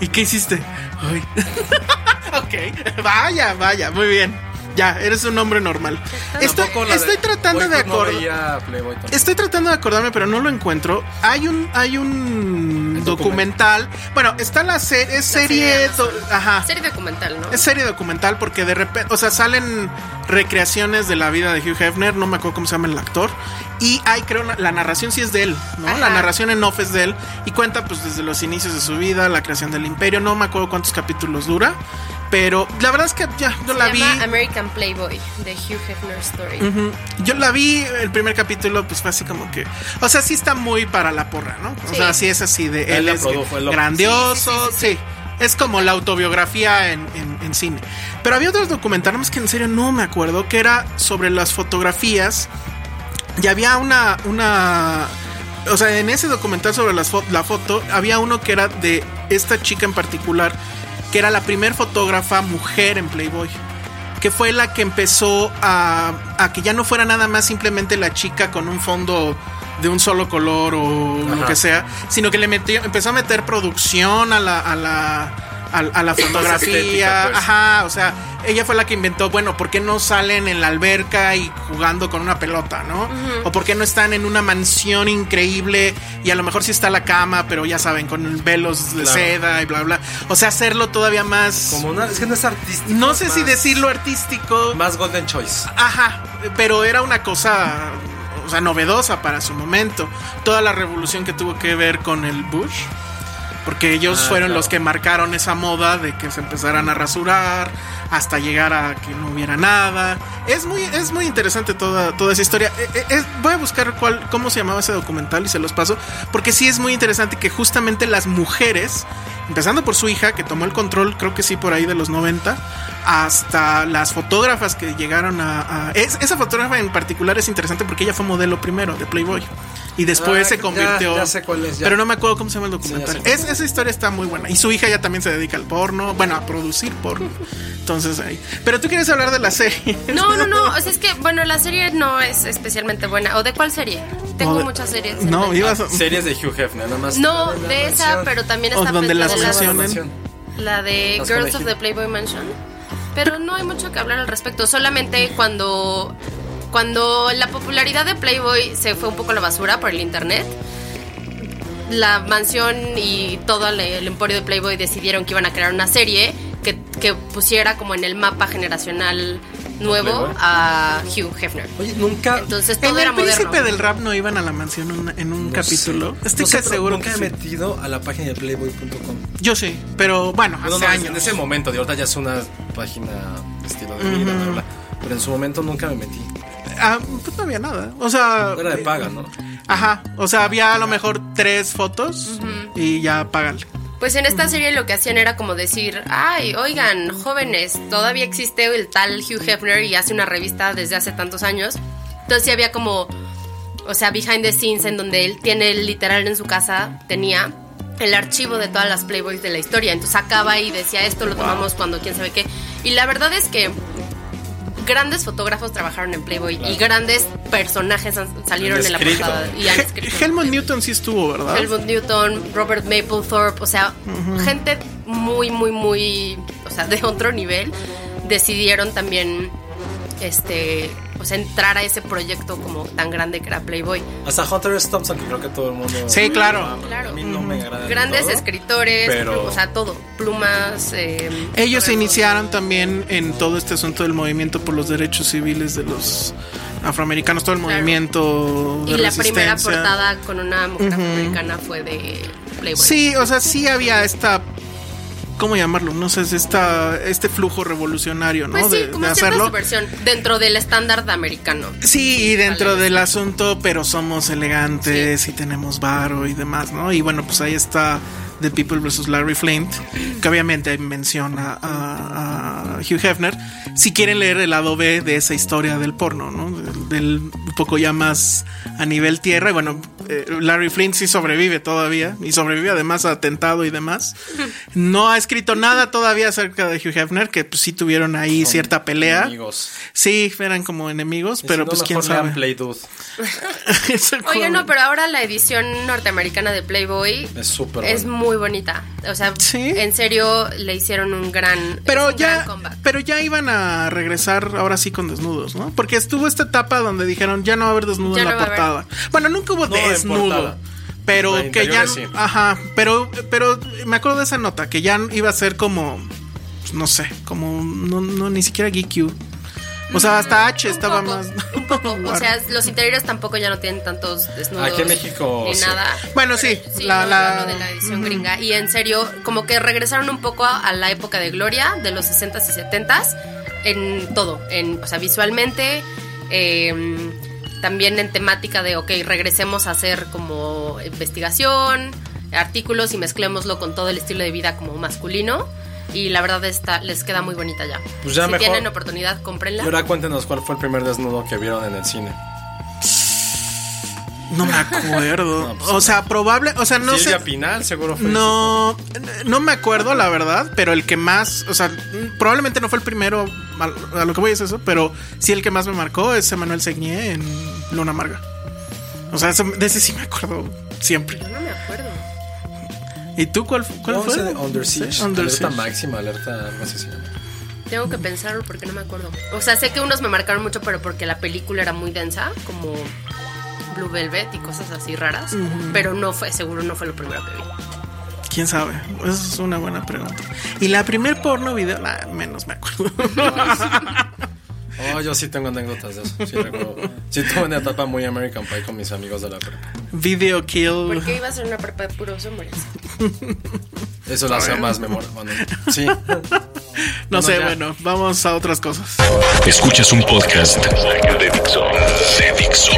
¿Y qué hiciste? Ay. [laughs] ok, vaya, vaya, muy bien. Ya, eres un hombre normal. Estoy, Tampoco la estoy de- tratando de no acordar. Estoy tratando de acordarme, pero no lo encuentro. Hay un, hay un documental. Bueno, está la serie, es serie, serie de Amazon. do- ajá, Serie documental, ¿no? es serie documental porque de repente, o sea, salen recreaciones de la vida de Hugh Hefner, no me acuerdo cómo se llama el actor, y hay creo la narración sí es de él, ¿no? Ajá. La narración en off es de él y cuenta pues desde los inicios de su vida, la creación del imperio, no me acuerdo cuántos capítulos dura, pero la verdad es que ya yo Se la vi. llama American Playboy, de Hugh Hefner Story. Yo la vi, el primer capítulo, pues fue así como que. O sea, sí está muy para la porra, ¿no? O sea, sí es así de Él es produjo, él lo- grandioso, sí, Es como la autobiografía en, en- en cine. Pero había otros documentales más que en serio no me acuerdo, que era sobre las fotografías. Y había una. una o sea, en ese documental sobre las fo- la foto, había uno que era de esta chica en particular, que era la primer fotógrafa mujer en Playboy que fue la que empezó a, a que ya no fuera nada más simplemente la chica con un fondo de un solo color o lo que sea, sino que le metió, empezó a meter producción a la, a la, a, a la fotografía, pues. ajá, o sea, ella fue la que inventó, bueno, ¿por qué no salen en la alberca y jugando con una pelota, no? O por qué no están en una mansión increíble y a lo mejor sí está la cama, pero ya saben, con velos de Claro. seda y bla, bla. O sea, hacerlo todavía más... Como una, es que no es artístico. No sé si decirlo artístico. Más Golden Choice. Ajá, pero era una cosa, o sea, novedosa para su momento. Toda la revolución que tuvo que ver con el Bush. Porque ellos Ah, fueron claro. los que marcaron esa moda de que se empezaran a rasurar hasta llegar a que no hubiera nada. Es muy, es muy interesante toda, toda esa historia. Eh, eh, es- voy a buscar cuál, cómo se llamaba ese documental y se los paso. Porque sí es muy interesante que justamente las mujeres, empezando por su hija, que tomó el control, creo que sí, por ahí de los 90, hasta las fotógrafas que llegaron a... a- es- esa fotógrafa en particular es interesante porque ella fue modelo primero de Playboy. Y después Ah, se convirtió... ya sé cuál es, ya. Pero no me acuerdo cómo se llama el documental. Es- esa historia está muy buena. Y su hija ya también se dedica al porno. Bueno, a producir porno. Entonces ahí. Pero tú quieres hablar de la serie. [laughs] No, no, no. [laughs] O sea, es que, bueno, la serie no es especialmente buena. ¿O de cuál serie? Tengo No, muchas series. No, ibas a... Series de Hugh Hefner, nada más. No, de esa, pero también O está donde la las La mencionan. mansión. La de Girls of the Playboy Mansion. Pero no hay mucho que hablar al respecto. Solamente cuando, cuando la popularidad de Playboy se fue un poco a la basura por el internet, la mansión y todo el, el emporio de Playboy decidieron que iban a crear una serie que, que pusiera como en el mapa generacional nuevo a Hugh Hefner. Oye, nunca. Entonces En todo el era príncipe moderno. del rap no iban a la mansión en, en un no capítulo. sé. Estoy No sé, casi seguro Nunca que he sí. metido a la página de Playboy.com. Yo sí, pero bueno, No, hace no, años. en ese momento, de ahorita ya es una página de estilo de vida, bla, bla. Pero en su momento nunca me metí. Ah, pues no había nada. O sea. Era de paga, ¿no? Ajá. O sea, había a lo mejor tres fotos y ya págale. Pues en esta serie lo que hacían era como decir, ay, oigan, jóvenes, todavía existe el tal Hugh Hefner y hace una revista desde hace tantos años. Entonces sí había como, o sea, behind the scenes en donde él tiene literal en su casa, tenía el archivo de todas las Playboys de la historia. Entonces sacaba y decía, esto lo tomamos cuando quién sabe qué. Y la verdad es que grandes fotógrafos trabajaron en Playboy y grandes personajes salieron en la portada y han escrito. Helmut Newton sí estuvo, ¿verdad? Helmut Newton, Robert Mapplethorpe, o sea, gente muy, muy, muy, o sea, de otro nivel, decidieron también, este, o sea, entrar a ese proyecto como tan grande que era Playboy. Hasta Hunter S. Thompson, que creo que todo el mundo. Sí, claro. Claro. A mí no me agrada. Grandes todo. escritores, pero- o sea, todo, plumas. eh, Ellos se iniciaron también en todo este asunto del movimiento por los derechos civiles de los afroamericanos, todo el Claro. movimiento de Y la primera portada con una mujer afroamericana fue de Playboy. Sí, o sea, sí había esta ¿cómo llamarlo? No sé, es esta este flujo revolucionario, ¿no? Pues sí, de, como de hacerlo. subversión dentro del estándar americano. Sí, y dentro Vale. del asunto, pero somos elegantes y tenemos varo y demás, ¿no? Y bueno, pues ahí está The People vs. Larry Flint, que obviamente menciona a, a Hugh Hefner. Si quieren leer el lado B de esa historia del porno, ¿no? Del, del un poco ya más a nivel tierra. Y bueno, eh, Larry Flint sí sobrevive todavía y sobrevive además a atentado y demás. No ha escrito nada todavía acerca de Hugh Hefner, que pues, sí tuvieron ahí cierta pelea. Amigos. Sí, eran como enemigos, Y pero si no, pues quién sabe. [laughs] Oye, no, pero ahora la edición norteamericana de Playboy Es súper es bueno. muy bonita. O sea, Sí. en serio le hicieron un gran, Pero un ya, comeback. pero ya iban a regresar ahora sí con desnudos, ¿no? Porque estuvo esta etapa donde dijeron ya no va a haber desnudo Ya en no la portada. Bueno, nunca hubo No, en desnudo. Pero que ya, sí. ajá, pero, pero me acuerdo de esa nota que ya iba a ser como, pues, no sé, como no, no ni siquiera GQ. O sea, hasta H Un estaba poco, más. [laughs] un poco. O sea, los interiores tampoco ya no tienen tantos desnudos. Aquí en México, Ni sí. nada. Bueno, sí, Sí, la- no, la- hablo de la edición gringa. Y en serio, como que regresaron un poco a, a la época de gloria de los 60s y 70s en todo. En, o sea, visualmente, eh, también en temática de, ok, regresemos a hacer como investigación, artículos y mezclémoslo con todo el estilo de vida como masculino. Y la verdad está, les queda muy bonita ya. Pues ya si mejor- tienen oportunidad, cómprenla. Y ahora cuéntenos cuál fue el primer desnudo que vieron en el cine. No me acuerdo. [laughs] No, pues, o sea, probable, o sea, no sé. Pinal seguro fue. No, no me acuerdo la verdad, pero el que más, o sea, probablemente no fue el primero, a, lo que voy es eso, pero sí el que más me marcó es Emanuel Segnier en Luna Amarga. O sea, eso- de ese sí me acuerdo siempre. Yo no me acuerdo. ¿Y tú cuál, cuál No, fue? ese de Under Sí, Siege. Under alerta Siege. máxima, alerta, llama. Tengo que pensarlo porque no me acuerdo. O sea, sé que unos me marcaron mucho, pero porque la película era muy densa, como Blue Velvet y cosas así raras. Pero no fue, seguro no fue lo primero que vi. ¿Quién sabe? Esa es una buena pregunta. Y la primer porno video, nah, menos me acuerdo. [laughs] Oh, yo sí tengo anécdotas de eso. Sí, recuerdo. Sí, tuve una etapa muy American Pie con mis amigos de la prepa. Video Kill. Porque iba a ser una prepa de puros hombres. Eso lo hace más memorable. Bueno, sí. No Bueno, sé, ya. bueno, vamos a otras cosas. Escuchas un podcast de Dixo. De Dixo.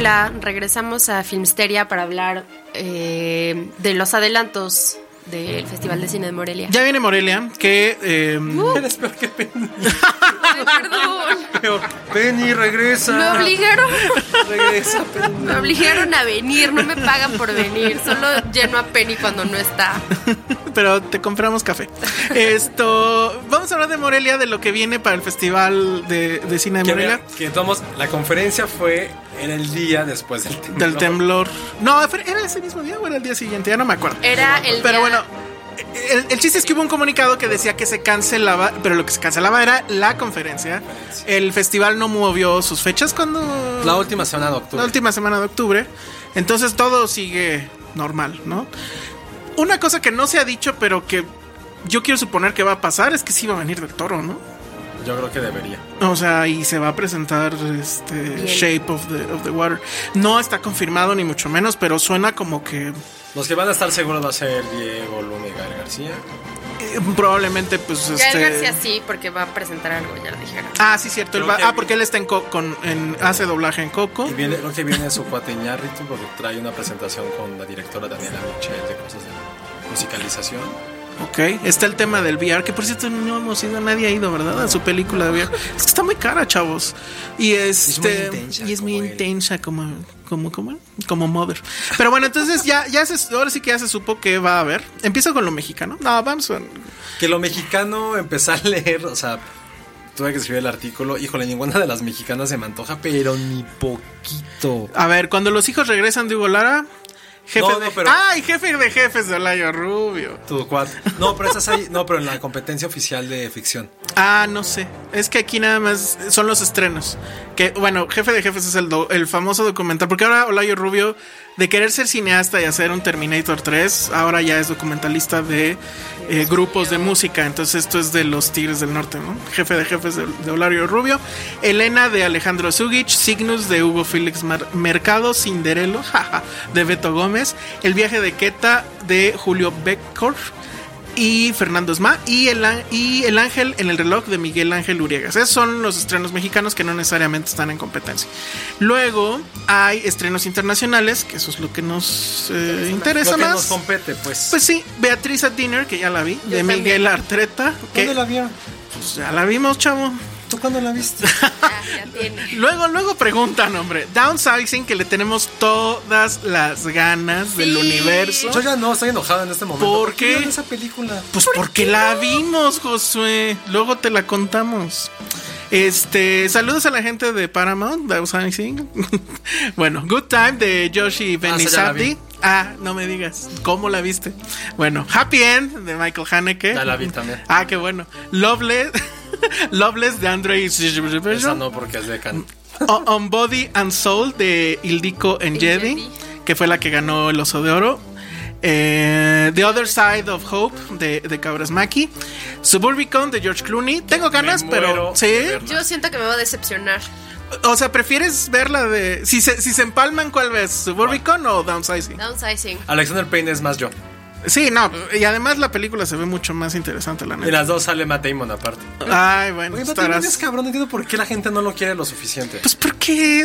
Hola, regresamos a Filmsteria para hablar eh, de los adelantos del Festival de Cine de Morelia. Ya viene Morelia, que eh, [laughs] Eres peor que Penny. Ay, perdón. Peor. Penny, regresa. Me obligaron, Regresa, Penny. me obligaron a venir, no me pagan por venir, solo lleno a Penny cuando no está. pero te compramos café. Esto, vamos a hablar de Morelia, de lo que viene para el Festival de, de Cine de Que, Morelia. vea, que tomos, la conferencia fue en el día después del temblor. Del temblor. No, era ese mismo día o era el día siguiente, ya no me acuerdo. Era el Pero día- bueno, el, el chiste es que hubo un comunicado que decía que se cancelaba, pero lo que se cancelaba era la conferencia. El festival no movió sus fechas cuando... La última semana de octubre. la última semana de octubre. Entonces todo sigue normal, ¿no? Una cosa que no se ha dicho, pero que yo quiero suponer que va a pasar, es que sí va a venir del toro, ¿no? Yo creo que debería. O sea, y se va a presentar este Bien. Shape of the, of the Water. No está confirmado ni mucho menos, pero suena como que Los que van a estar seguros va a ser Diego Luna y Gael García. eh, probablemente pues Ya este García sí, porque va a presentar algo, ya lo dijeron. Ah, sí, cierto. él va- que- ah, porque él está en, Co- con, en hace doblaje en Coco. Y viene, creo que viene su cuate Iñárritu porque trae una presentación con la directora Daniela Michel de cosas de musicalización. Ok, está el tema del VR, que por cierto no hemos ido, nadie ha ido, ¿verdad? A su película de VR. Es que está muy cara, chavos. Y este. muy intensa y es muy como él. intensa como, como, como, como Mother. Pero bueno, entonces ya, ya se, ahora sí que ya se supo que va a haber. Empiezo con lo mexicano. No, vamos a. Que lo mexicano empecé a leer, o sea, tuve que escribir el artículo. Híjole, ninguna de las mexicanas se me antoja, pero ni poquito. A ver, cuando los hijos regresan de Hugo Lara. Jefe No, de. no, pero- ¡Ay, jefe de jefes de Olayo Rubio! Tu cuate. No, pero estás ahí. No, pero en la competencia oficial de ficción. Ah, no sé. Es que aquí nada más son los estrenos. Que, bueno, Jefe de Jefes es el, do- el famoso documental. Porque ahora Olayo Rubio, de querer ser cineasta y hacer un Terminator 3, ahora ya es documentalista de eh, grupos de música. Entonces, esto es de los Tigres del Norte, ¿no? Jefe de Jefes de, de Olayo Rubio. Elena de Alejandro Zugich. Signus de Hugo Félix Mercado. Cinderelo, [laughs] jaja, de Beto Gómez. El viaje de Queta de Julio Beckor y Fernando Esma y el, y el Ángel en el reloj de Miguel Ángel Uriegas. Esos son los estrenos mexicanos que no necesariamente están en competencia. Luego hay estrenos internacionales, que eso es lo que nos eh, interesa Lo que más. nos compete, pues. Pues sí, Beatriz at Dinner, que ya la vi, de también. Miguel Artreta. Que, ¿Dónde la vieron? Pues ya la vimos, chavo. ¿Tú cuándo la viste? [laughs] Ya tiene. Luego, luego preguntan, hombre. Downsizing, que le tenemos todas las ganas del universo. Yo ya no, estoy enojado en este momento. ¿Por qué? vieron esa película? Pues porque la vimos, Josué. Luego te la contamos. Este, saludos a la gente de Paramount, Downsizing. [laughs] bueno, Good Time de Yoshi Benizati. vi. Ah, no me digas. ¿Cómo la viste? Bueno, Happy End de Michael Haneke. Ya la vi también. Ah, qué bueno. Loveless, [laughs] [laughs] Loveless de Andre Esa no, porque es de Can. O- On Body and Soul de Ildiko Njedi. que fue la que ganó el Oso de Oro. Eh, The Other Side of Hope de, de Kaurasmaki. Suburbicon de George Clooney. Tengo ganas, pero. Sí. Yo siento que me va a decepcionar. O sea, ¿prefieres verla de. Si se, si se empalman, ¿cuál ves? ¿Suburbicon o Downsizing? Downsizing. Alexander Payne es más yo. Sí, no. Y además la película se ve mucho más interesante, la Y neta. las dos sale Matt Damon aparte. Ay, bueno, Oye, estarás. es cabrón, no entiendo por qué la gente no lo quiere lo suficiente. Pues porque.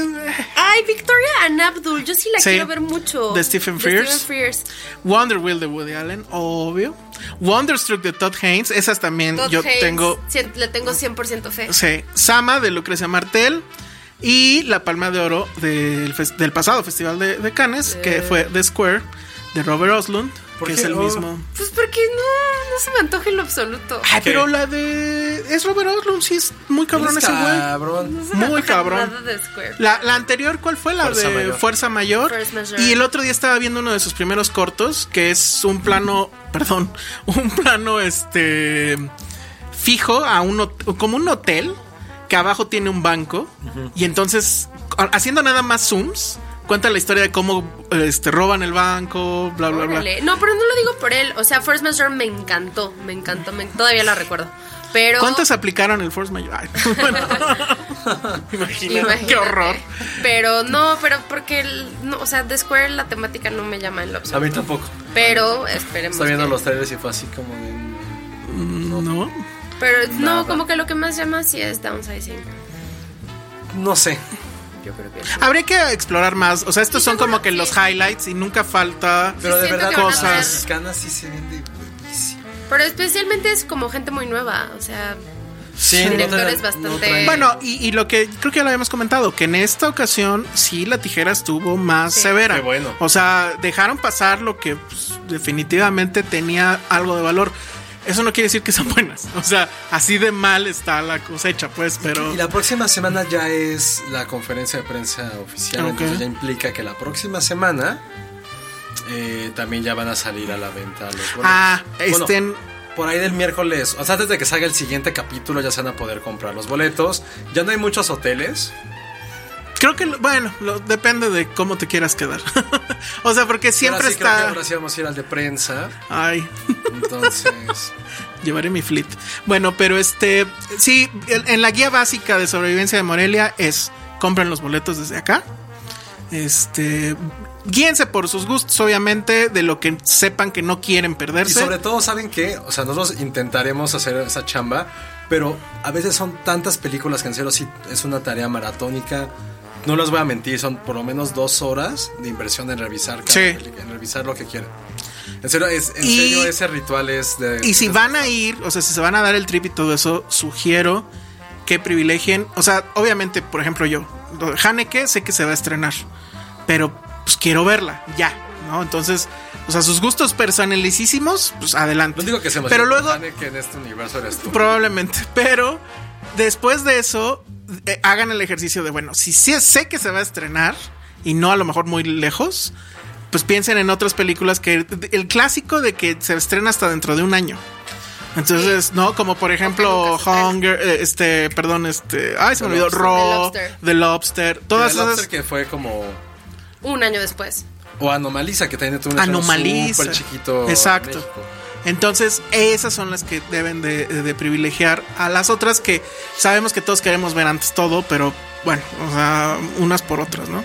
Ay, Victoria Ann Abdul. Yo sí la Sí. quiero ver mucho. De Stephen Frears. Stephen Frears. Wonder Wheel de Woody Allen, obvio. Wonderstruck de Todd Haynes, esas también Todd yo Haynes, tengo. le tengo 100% fe. Sí, Sama de Lucrecia Martel. Y la Palma de Oro del, pasado Festival de, de Cannes, que fue The Square de Robert Oslund, ¿Por que qué? es el Oh. mismo. Pues porque no, no se me antoja en lo absoluto. Ay, ¿Qué? pero la de. Es Robert Oslund, sí, es muy cabrón Es ese güey. cabrón. No se me muy antoja cabrón. Nada de Square. La, la anterior, ¿cuál fue? La Fuerza de Mayor. Fuerza Mayor. Y el otro día estaba viendo uno de sus primeros cortos, que es un plano, [laughs] perdón, un plano este fijo a un hot- como un hotel que abajo tiene un banco y entonces a- haciendo nada más zooms cuenta la historia de cómo este roban el banco, bla bla bla. No, pero no lo digo por él. O sea, Force Majeure me encantó. Me encantó. me- todavía la recuerdo. Pero. ¿Cuántas aplicaron el Force Mayor? Ay, [laughs] bueno. [laughs] Imagínate. qué horror. Pero no, pero porque. el- no, o sea, de Square la temática no me llama en lo A absoluto. mí tampoco. Pero esperemos. Estaba viendo que- los trailers y fue así como de. No. Pero no, como que lo que más llama sí es downsizing. No sé. Yo creo que Habría que explorar más. O sea, estos Sí, son como que los highlights y nunca falta. Pero de verdad, cosas mexicanas sí se ven de buenísimo. Pero especialmente es como gente muy nueva. O sea, Sí, no Directores traen- bastante- Bueno, y, y lo que creo que ya lo habíamos comentado, que en esta ocasión sí la tijera estuvo más severa. Qué bueno. O sea, dejaron pasar lo que pues, definitivamente tenía algo de valor. Eso no quiere decir que son buenas. O sea, así de mal está la cosecha, pues, pero. Y la próxima semana ya es la conferencia de prensa oficial. Ok. Entonces ya implica que la próxima semana eh, también ya van a salir a la venta los boletos. Ah, Bueno, estén. por ahí del miércoles, o sea, antes de que salga el siguiente capítulo, ya se van a poder comprar los boletos. Ya no hay muchos hoteles. Creo que, bueno, lo- depende de cómo te quieras quedar. [laughs] o sea, porque siempre ahora sí creo que está. ahora sí vamos a ir al de prensa. Ay. Entonces, [laughs] Llevaré mi fleet. Bueno, pero este, sí, en la guía básica de sobrevivencia de Morelia es compren los boletos desde acá. Este, guíense por sus gustos, obviamente, de lo que sepan que no quieren y perderse. sobre todo, ¿saben qué? O sea, nosotros intentaremos hacer esa chamba, pero a veces son tantas películas que en serio sí es una tarea maratónica. No les voy a mentir, son por lo menos dos horas de inversión en revisar cada Sí. en revisar lo que quieren. En serio, es, en Y- serio ese ritual es de... Y si de- van a ir, o sea, si se van a dar el trip y todo eso, sugiero que privilegien, o sea, obviamente, por ejemplo, yo, Haneke sé que se va a estrenar, pero pues quiero verla, ya, ¿no? Entonces, o sea, sus gustos personalicísimos, pues adelante. Lo único que se me Pero luego, que en este universo eres tú. probablemente, [laughs] pero después de eso, eh, hagan el ejercicio de, bueno, si sí sé que se va a estrenar, y no a lo mejor muy lejos, pues piensen en otras películas que el clásico de que se estrena hasta dentro de un año. Entonces, ¿no? Como por ejemplo. Hunger, eh, este, perdón, este, ay, se me The olvidó. Raw, The Lobster. The Lobster, todas El Lobster esas. que fue como... un año después. O Anomaliza, que también tuvo un Anomaliza. súper chiquito. Exacto. Entonces, esas son las que deben de, de privilegiar a las otras que sabemos que todos queremos ver antes todo, pero bueno, o sea, unas por otras, ¿no?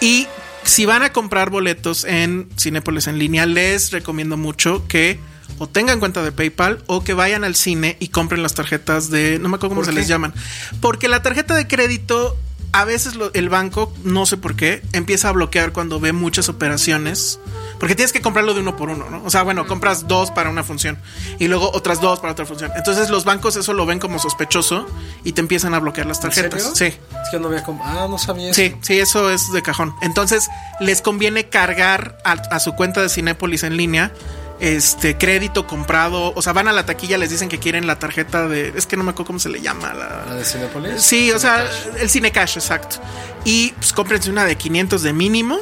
Y si van a comprar boletos en Cinépolis en línea, les recomiendo mucho que o tengan cuenta de PayPal o que vayan al cine y compren las tarjetas de, no me acuerdo cómo ¿Por se qué? les llaman, porque la tarjeta de crédito a veces lo- el banco, no sé por qué, empieza a bloquear cuando ve muchas operaciones Porque tienes que comprarlo de uno por uno, ¿no? O sea, bueno, compras dos para una función y luego otras dos para otra función. Entonces los bancos eso lo ven como sospechoso y te empiezan a bloquear las tarjetas. serio? Sí. Es que no había Ah, no sabía eso. Sí, sí, eso es de cajón. Entonces, les conviene cargar a, a su cuenta de Cinépolis en línea este crédito comprado. O sea, van a la taquilla, les dicen que quieren la tarjeta de. Es que no me acuerdo cómo se le llama. La, ¿La de Cinepolis? Sí, o sea, el Cinecash, exacto. Y pues cómprense una de 500 de mínimo.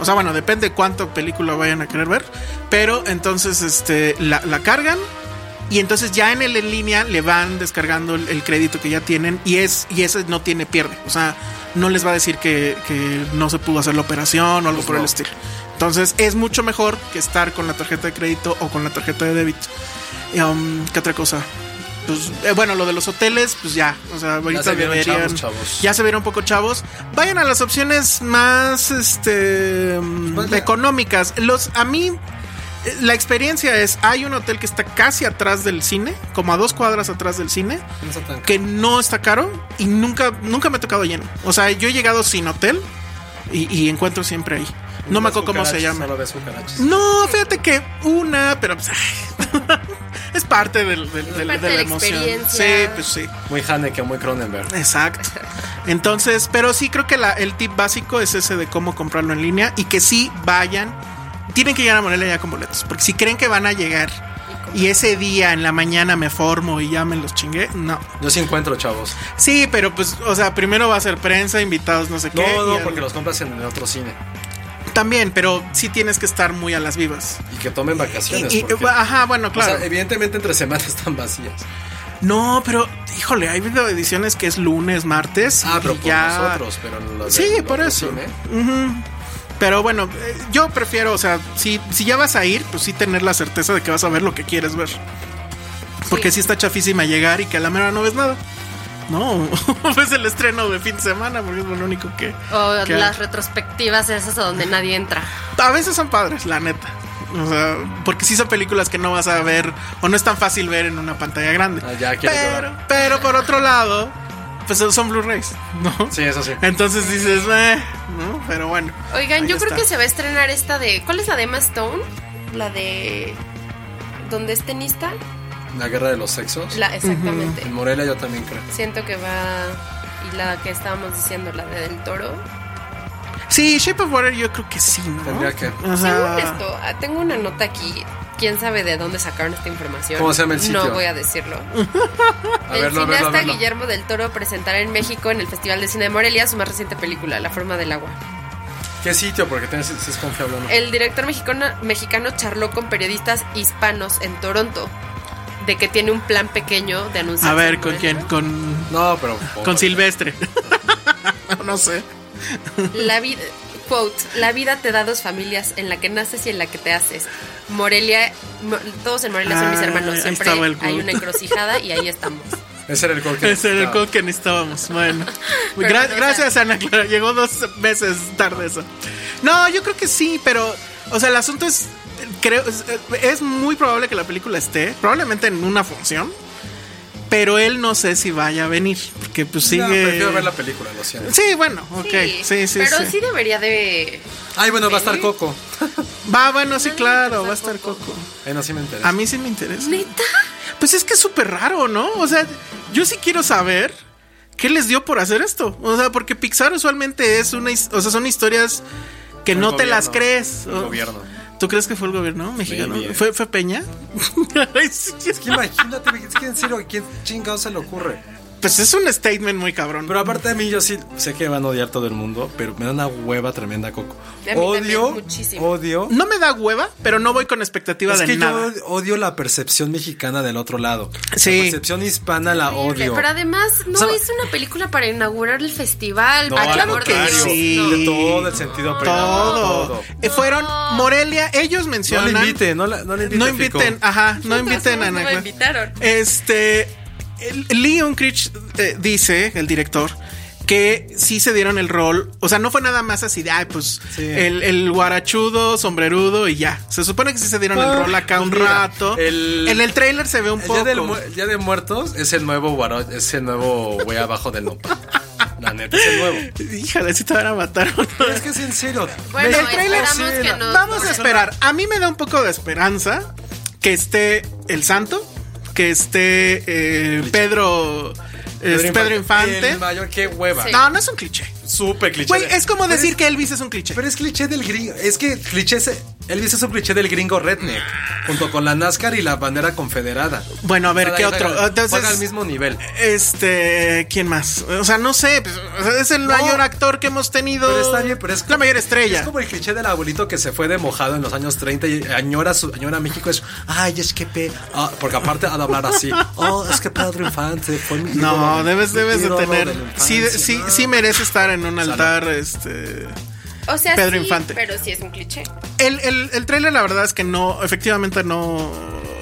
O sea, bueno, depende cuánta película vayan a querer ver. Pero entonces este, la, la cargan. Y entonces ya en el en línea le van descargando el, el crédito que ya tienen. Y es y ese no tiene pierde. O sea, no les va a decir que, que no se pudo hacer la operación o algo por el estilo. Entonces es mucho mejor que estar con la tarjeta de crédito o con la tarjeta de débito. Um, ¿Qué otra cosa? Pues, eh, bueno, lo de los hoteles, pues ya. O sea, ahorita se vieron deberían. chavos, chavos. Ya se vieron un poco chavos. Vayan a las opciones más este Pues ya. económicas. Los a mí la experiencia es hay un hotel que está casi atrás del cine, como a dos cuadras atrás del cine, No que no está caro y nunca nunca me ha tocado lleno. O sea, yo he llegado sin hotel y, y encuentro siempre ahí. No me acuerdo cómo se llama. Solo ves cucarachas. No, fíjate que una, pero pues, ay, [laughs] es parte del, del- del- parte de la emoción. experiencia. Sí, pues sí. Muy Haneke, muy Cronenberg. Exacto. Entonces, pero sí creo que la- el tip básico es ese de cómo comprarlo en línea y que sí vayan. Tienen que llegar a Morelia ya con boletos. Porque si creen que van a llegar y ese día en la mañana me formo y ya me los chingué, no. Yo sí encuentro, chavos. Sí, pero pues, o sea, primero va a ser prensa, invitados, no sé No, qué. no, y porque los compras en el otro cine. También, pero sí tienes que estar muy a las vivas. Y que tomen vacaciones. Y- y- porque- ajá, bueno, O claro. sea, evidentemente entre semanas [laughs] están vacías. No, pero, híjole, hay video ediciones que es lunes, martes. Ah, pero y por ya... nosotros, pero en los Sí, del por eso. cine. Ujú. Pero bueno, eh, yo prefiero, o sea, si, si ya vas a ir, pues sí tener la certeza de que vas a ver lo que quieres ver. Porque sí, está chafísima llegar y que a la mera no ves nada. No, [laughs] ves el estreno de fin de semana, porque es lo único que... O que hay. las retrospectivas esas a donde nadie entra. A veces son padres, la neta. O sea, porque sí son películas que no vas a ver o no es tan fácil ver en una pantalla grande. Ah, ya pero, pero por otro lado, pues son Blu-rays, ¿no? Sí, eso sí. Entonces dices, eh, ¿no? Pero bueno. Oigan, yo creo está. que se va a estrenar esta de. ¿Cuál es la de Emma Stone? La de. ¿Dónde es tenista? La guerra de los sexos. La, exactamente. En Morelia yo también creo. Siento que va. Y la que estábamos diciendo, la de Del Toro. Sí, Shape of Water yo creo que sí, ¿no? Tendría que. O sea, Según esto, ah, tengo una nota aquí. ¿Quién sabe de dónde sacaron esta información? ¿Cómo se llama el sitio? No voy a decirlo. [laughs] A el verlo, a verlo, a cineasta verlo. Guillermo del Toro presentará en México en el Festival de Cine de Morelia su más reciente película, La forma del agua. ¿Qué sitio? Porque tienes, si es confiable o no. El director mexicano, mexicano charló con periodistas hispanos en Toronto de que tiene un plan pequeño de anunciar. a ver, ¿con quién? Con, No, pero. con Silvestre. no, [laughs] no sé. La vida, quote, la vida te da dos familias, en la que naces y en la que te haces. Morelia, mo- todos en Morelia son mis Ah, hermanos. ahí Siempre estaba el hay una encrucijada y ahí estamos. [laughs] Ese era el gol que. Ese era el code que necesitábamos. Bueno. [laughs] Gra- gracias, Ana Clara. Llegó dos meses tarde eso. No, yo creo que sí, pero. O sea, el asunto es. Creo. Es, es muy probable que la película esté. Probablemente en una función. Pero él no sé si vaya a venir. Porque pues sigue. No, prefiero ver la película, lo siento. Sí, bueno, ok. Sí, sí, Pero sí. sí. debería de. Ay, bueno, va a estar Coco. Va, bueno, sí, claro. Va a estar Coco. Ay, no, sí me interesa. A mí sí me interesa. ¿Neta? Pues es que es súper raro, ¿no? O sea, yo sí quiero saber qué les dio por hacer esto. O sea, porque Pixar usualmente es una, o sea, son historias que El no te las crees. El gobierno. ¿Tú crees que fue el gobierno mexicano? ¿Fue, fue Peña? [laughs] Es que imagínate, es que en serio, ¿a quién chingado se le ocurre? Pues es un statement muy cabrón. Pero aparte de mí, yo sí sé que van a odiar todo el mundo, pero me da una hueva tremenda Coco. A mí Odio, muchísimo. odio. no me da hueva, pero no voy con expectativa Es de que nada. yo odio la percepción mexicana del otro lado. Sí. La percepción hispana la odio. Pero además, no O sea, es una película para inaugurar el festival. No, contrario, Dios, sí. no. De todo el sentido Todo. todo. Eh, fueron Morelia, ellos No mencionan. le inviten, no, la- no le inviten. No inviten, ajá, no inviten a No invitaron. Este. Lee Unkrich eh, dice, el director, que sí se dieron el rol. O sea, no fue nada más así de, ay, pues Sí. el, el guarachudo, sombrerudo y ya. Se supone que sí se dieron el Ah, rol acá un mira, rato. el- en el trailer se ve un El poco. día, del mu- el Día de Muertos es el nuevo guaro, es el nuevo güey abajo del nopal. [laughs] La neta es el nuevo. Híjole, si te van a matar. Pero es que es en serio. Bueno, El que nos- Vamos a esperar. A mí me da un poco de esperanza que esté el santo, que esté eh, Pedro, es Pedro Infante. El mayor, qué hueva. Sí. No, no es un cliché. Súper cliché. Güey, es como decir que Elvis es un cliché. Pero es cliché del gringo. Es que cliché Elvis es un cliché del gringo redneck. Junto con la NASCAR y la bandera confederada. Bueno, a ver, ¿qué juega- otro? Entonces, juega al mismo nivel. Este, ¿quién más? O sea, no sé, pues, es el mayor actor que hemos tenido. Pero está bien, pero es la mayor estrella. Es como el cliché del abuelito que se fue de mojado en los años 30 y añora, su, añora México. Es, ay, es que pe. ah, porque aparte ha de hablar así. [laughs] Oh, es que Pedro Infante fue mi No, debes, debes de tener. sí, sí, sí merece estar en un Salud. altar, este. O sea, Pedro sí, Infante. pero sí es un cliché. El, el, el trailer, la verdad es que no, efectivamente no.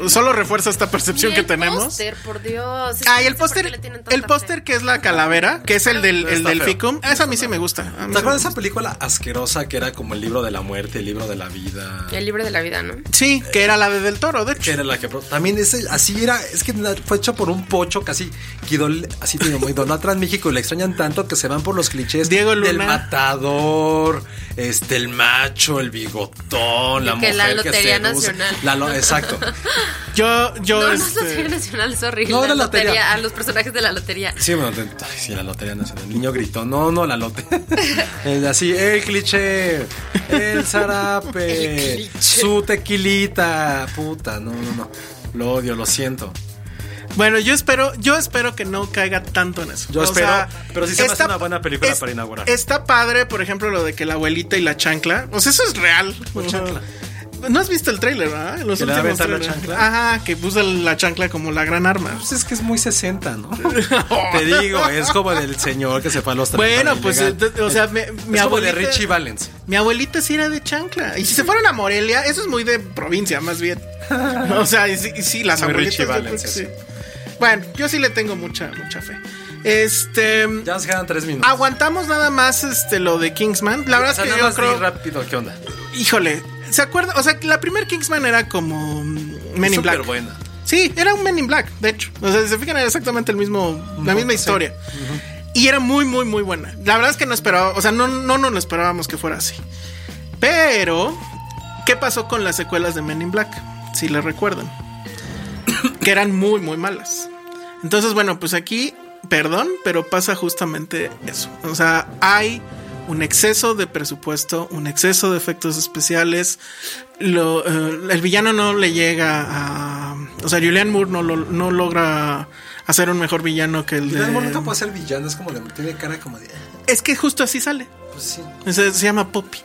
Solo refuerza esta percepción Y que el tenemos. póster, por Dios. Ah, que y el póster, le tienen tanta el póster que es la calavera, que es el del, el del ficum, esa a mí sí me gusta. ¿Te acuerdas de esa película asquerosa que era como el libro de la muerte, el libro de la vida? El libro de la vida, ¿no? Sí, que era la de Del Toro, de Que hecho. era la que también es el- así era, es que fue hecho por un pocho casi que idol- así te digo, muy idolatra en México y le extrañan tanto que se van por los clichés Diego del Luna. matador, este el macho, el bigotón, la que mujer la que Lotería seduce. Nacional. La lo- exacto. [laughs] Yo, yo, No, no este, es Lotería Nacional, es horrible. No, la lotería. lotería. A los personajes de la lotería. Sí, bueno, te- ay, sí, la lotería nacional. El niño gritó, no, no, la lotería. [laughs] Así, el cliché, el zarape, [laughs] El cliché. su tequilita, puta, no, no, no. Lo odio, lo siento. Bueno, yo espero, yo espero que no caiga tanto en eso. Yo espero, pero sí se me hace una buena película para inaugurar. Está padre, por ejemplo, lo de que la abuelita y la chancla. O sea, eso es real. ¿Cuál O sea, chancla? No has visto el tráiler, ¿verdad? En los ¿Que últimos la chancla? Ajá, que puso la chancla como la gran arma. Pues es que es muy 60, ¿no? [laughs] Te digo, es como del señor que se fue a los 30 Bueno, pues, ilegal. o sea, me- mi es como de abuelita- Richie Valens. Mi abuelita sí era de chancla. Y si se fueron a Morelia, eso es muy de provincia, más bien. [laughs] O sea, y sí, y sí, las Muy abuelitas. Richie Valens, sí. Bueno, yo sí le tengo mucha, mucha fe. Este. Ya nos quedan tres minutos. Aguantamos nada más este lo de Kingsman. La verdad O sea, es que yo creo. rápido, ¿qué onda? Híjole, ¿se acuerda? O sea, la primer Kingsman era como Men in Súper Black. buena. Sí, era un Men in Black, de hecho. O sea, si se fijan, era exactamente el mismo, la misma sí. historia. Y era muy, muy, muy buena. La verdad es que no esperaba, o sea, no, no nos lo esperábamos que fuera así. Pero, ¿qué pasó con las secuelas de Men in Black? Si le recuerdan. [coughs] que eran muy, muy malas. Entonces, bueno, pues aquí, perdón, pero pasa justamente eso. O sea, hay un exceso de presupuesto, un exceso de efectos especiales. Lo, eh, el villano no le llega a. O sea, Julian Moore no, lo- no logra hacer un mejor villano que el Y de. Julian Moore nunca puede ser villano, es como de, tiene cara como de. Es que justo así sale. Pues sí. Se, se llama Poppy.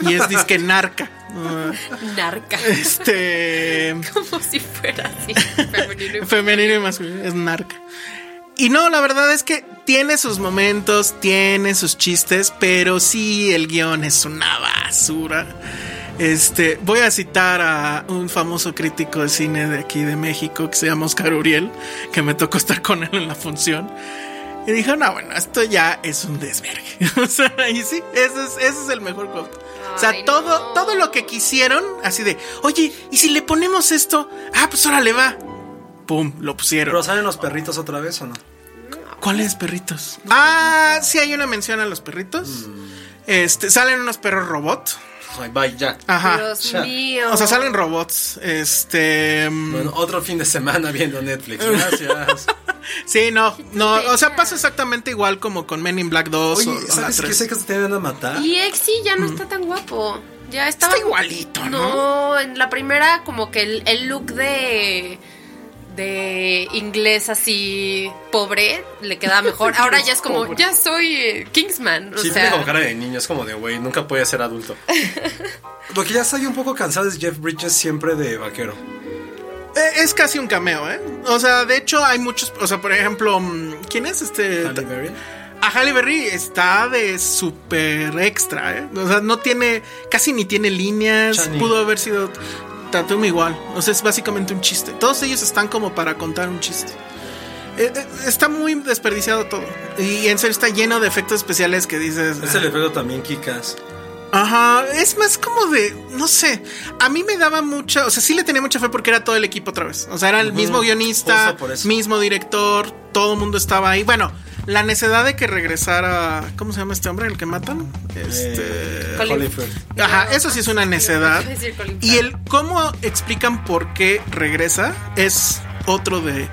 Y es disque [laughs] narca. Ah, Narca. este. [laughs] Como si fuera así. Femenino. y- Femenino y masculino, es narca. Y no, la verdad es que tiene sus momentos, tiene sus chistes, pero sí el guion es una basura. Este, voy a citar a un famoso crítico de cine de aquí de México que se llama Oscar Uriel, que me tocó estar con él en la función. Y dijo, no, bueno, esto ya es un desvergue. [laughs] o sea, y sí, ese es, ese es el mejor quote. O sea, Ay, todo, no. todo lo que quisieron, así de, oye, ¿y si le ponemos esto? Ah, pues ahora le va. Pum, lo pusieron. ¿Pero salen los perritos otra vez o no? ¿Cuáles perritos? Ah, sí hay una mención a los perritos. Este, salen unos perros robot. Ay, bye, ya. Ajá. Dios Ya. mío. O sea, salen robots. Este. mm, Bueno, otro fin de semana viendo Netflix. Gracias. [laughs] Sí, no, no. O sea, pasa exactamente igual como con Men in Black 2 o, o Oye, la ¿sabes qué 3. sé que te van a matar? Y Exi ya no está tan guapo. Ya estaba. Está igualito, ¿no? No, en la primera, como que el, el look de. De inglés así pobre le quedaba mejor. [laughs] Ahora ya es como, Pobre. ya soy eh, Kingsman. O Sí, sea, tiene como cara de niño, es como de, güey, nunca puede ser adulto. [laughs] Lo que ya estoy un poco cansado es Jeff Bridges siempre de vaquero. Eh, Es casi un cameo, ¿eh? O sea, de hecho hay muchos. O sea, por ejemplo, mm, ¿quién es este? Halle Berry. A Halle Berry está de súper extra, ¿eh? O sea, no tiene, casi ni tiene líneas. Chani. Pudo haber sido Tatum igual. O sea, es básicamente un chiste. Todos ellos están como para contar un chiste. Eh, eh, está muy desperdiciado todo. Y en serio está lleno de efectos especiales que dices. Es el "Ah, efecto también Kikas. Ajá, es más como de, no sé, a mí me daba mucha, o sea, sí le tenía mucha fe porque era todo el equipo otra vez. O sea, era el mismo guionista, mismo director, todo el mundo estaba ahí. Bueno, la necedad de que regresara, ¿cómo se llama este hombre, el que matan? Este... Eh. Ajá, eso sí es una necedad. Y el cómo explican por qué regresa es otro de.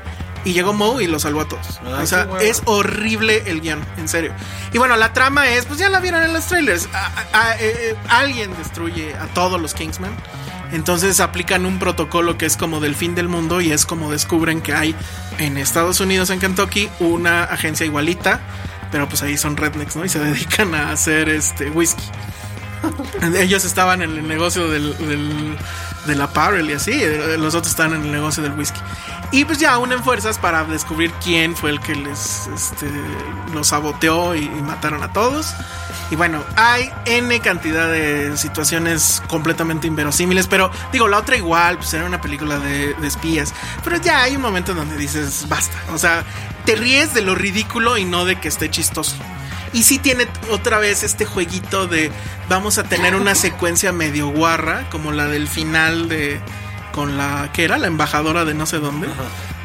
Y llegó Moe y lo salvó a todos. Ah, o sea, bueno. es horrible el guion, en serio. Y bueno, la trama es, pues ya la vieron en los trailers. A- a- a- eh, alguien destruye a todos los Kingsman. Entonces aplican un protocolo que es como del fin del mundo y es como descubren que hay en Estados Unidos, en Kentucky, una agencia igualita. Pero pues ahí son rednecks, ¿no? Y se [laughs] dedican a hacer este whisky. [laughs] Ellos estaban en el negocio del, del, del apparel y así, eh, los otros estaban en el negocio del whisky. Y pues ya unen fuerzas para descubrir quién fue el que les este, los saboteó y, y mataron a todos. Y bueno, hay N cantidad de situaciones completamente inverosímiles, pero digo, la otra igual, pues era una película de, de espías. Pero ya hay un momento en donde dices, basta. O sea, te ríes de lo ridículo y no de que esté chistoso. Y sí tiene otra vez este jueguito de vamos a tener una secuencia medio guarra, como la del final de con la que era la embajadora de no sé dónde,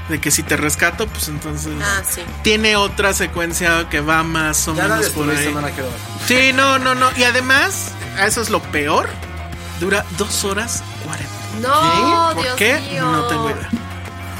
de que si te rescato, pues entonces Ah, sí. tiene otra secuencia que va más o Ya la menos por ahí. Sí, no, no, no. Y además, eso es lo peor. Dura dos horas cuarenta. No, ¿Por Dios qué? mío. No tengo idea.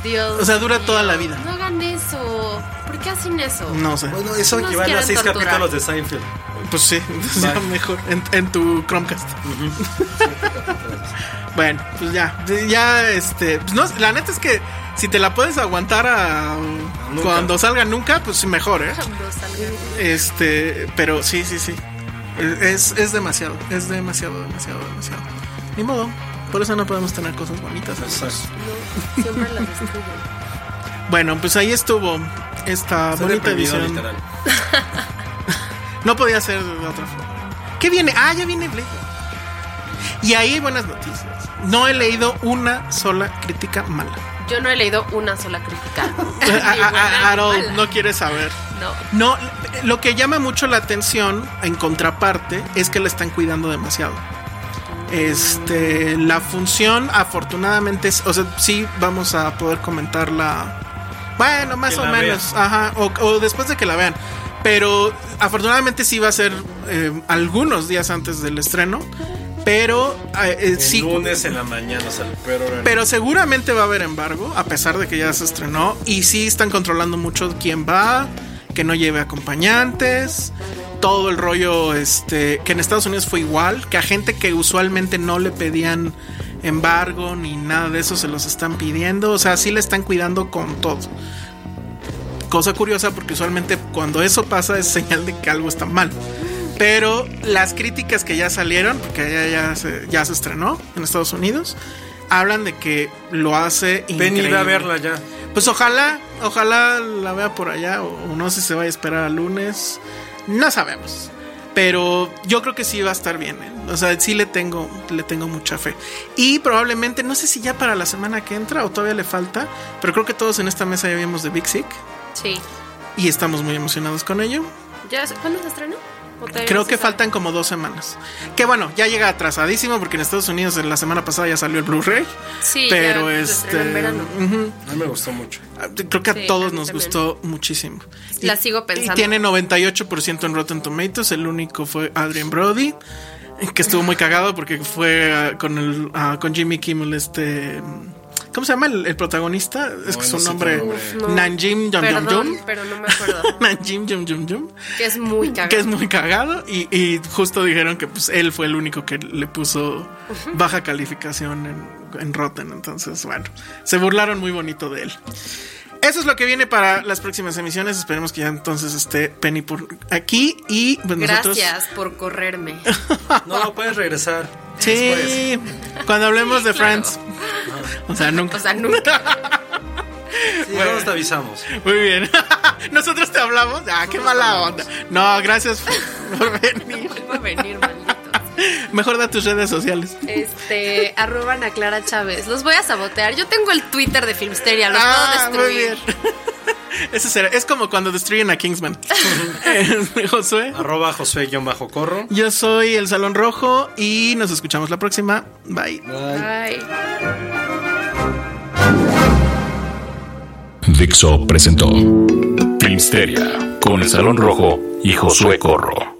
Dios O sea, dura toda la vida. No hagan eso. ¿Por qué hacen eso? No sé. Bueno, eso Nos equivale a seis torturar. capítulos de Seinfeld. Pues sí, [laughs] entonces ya mejor en, en tu Chromecast. [laughs] bueno, pues ya, ya este, pues no, la neta es que si te la puedes aguantar a Nunca. cuando salga nunca, pues mejor, ¿eh? Cuando salga. Este, pero sí, sí, sí. Es, es demasiado, es demasiado, demasiado, demasiado. Ni modo, por eso no podemos tener cosas bonitas. amigos. No, siempre las destruyen. [laughs] Bueno, pues ahí estuvo esta bonita edición. [laughs] No podía ser de otra forma. ¿Qué viene? Ah, ya viene Blade. Y ahí hay buenas noticias. No he leído una sola crítica mala. Yo no he leído una sola crítica. Ni A- a- buena a- ni Harold, no quieres saber. No. No, lo que llama mucho la atención en contraparte es que la están cuidando demasiado. Este, la función afortunadamente es, o sea, sí vamos a poder comentarla. Bueno, más Que o menos, ajá, o, o después de que la vean. Pero afortunadamente sí va a ser eh, algunos días antes del estreno. Pero eh, eh, El sí, lunes en la mañana, o sea, horario. pero seguramente va a haber embargo, a pesar de que ya se estrenó. Y sí están controlando mucho quién va, que no lleve acompañantes. Todo el rollo, este, que en Estados Unidos fue igual, que a gente que usualmente no le pedían embargo ni nada de eso se los están pidiendo. O sea, sí le están cuidando con todo. Cosa curiosa porque usualmente cuando eso pasa es señal de que algo está mal. Pero las críticas que ya salieron, porque ya, ya, se, ya se estrenó en Estados Unidos, hablan de que lo hace va a verla ya. Pues ojalá, ojalá la vea por allá, o, o no sé si se vaya a esperar al lunes. No sabemos. Pero yo creo que sí va a estar bien. ¿eh? O sea, sí le tengo, le tengo mucha fe. Y probablemente, no sé si ya para la semana que entra o todavía le falta, pero creo que todos en esta mesa ya vimos de Big Sick Sí. y estamos muy emocionados con ello. ¿Ya, ¿Cuándo se estrenó? ¿O todavía Creo que faltan como dos semanas. Que bueno, ya llega atrasadísimo porque en Estados Unidos en la semana pasada ya salió el Blu-ray. Sí, pero ya se este. estrenó en verano. ujú. A mí me gustó mucho. Creo que Sí, a todos nos también. gustó muchísimo. La sigo pensando. Y tiene 98% en Rotten Tomatoes. El único fue Adrian Brody, que estuvo muy cagado porque fue ah, con el ah, con Jimmy Kimmel este ¿Cómo se llama el, el protagonista? Es que No, su no nombre nombre. No. Nanjim Yum Yum Perdón, Yum. pero no me acuerdo. [laughs] Nanjim Yum Yum Yum. que es muy cagado. Que es muy cagado y, y justo dijeron que pues él fue el único que le puso baja calificación en, en Rotten. Entonces, bueno, se burlaron muy bonito de él. Eso es lo que viene para las próximas emisiones. Esperemos que ya entonces esté Penny por aquí y pues nosotros. Gracias por correrme. [laughs] No, puedes regresar. Sí, cuando hablemos de claro. Friends. O sea, nunca. O sea, nunca. [laughs] Sí, bueno, te avisamos. Muy bien. [laughs] Nosotros te hablamos. Ah, qué mala onda. No, gracias por, por venir. Vuelvo a venir. [laughs] Mejor da tus redes sociales. Este, [laughs] arroban a Clara Chávez. Los voy a sabotear. Yo tengo el Twitter de Filmsteria, los Ah, puedo muy destruir. bien. [laughs] Ese será, es como cuando destruyen a Kingsman. Eh, Josué. Arroba Josué-Corro. Yo soy el Salón Rojo y nos escuchamos la próxima. Bye. Bye. Dixo presentó Filmsteria con el Salón Rojo y Josué Corro.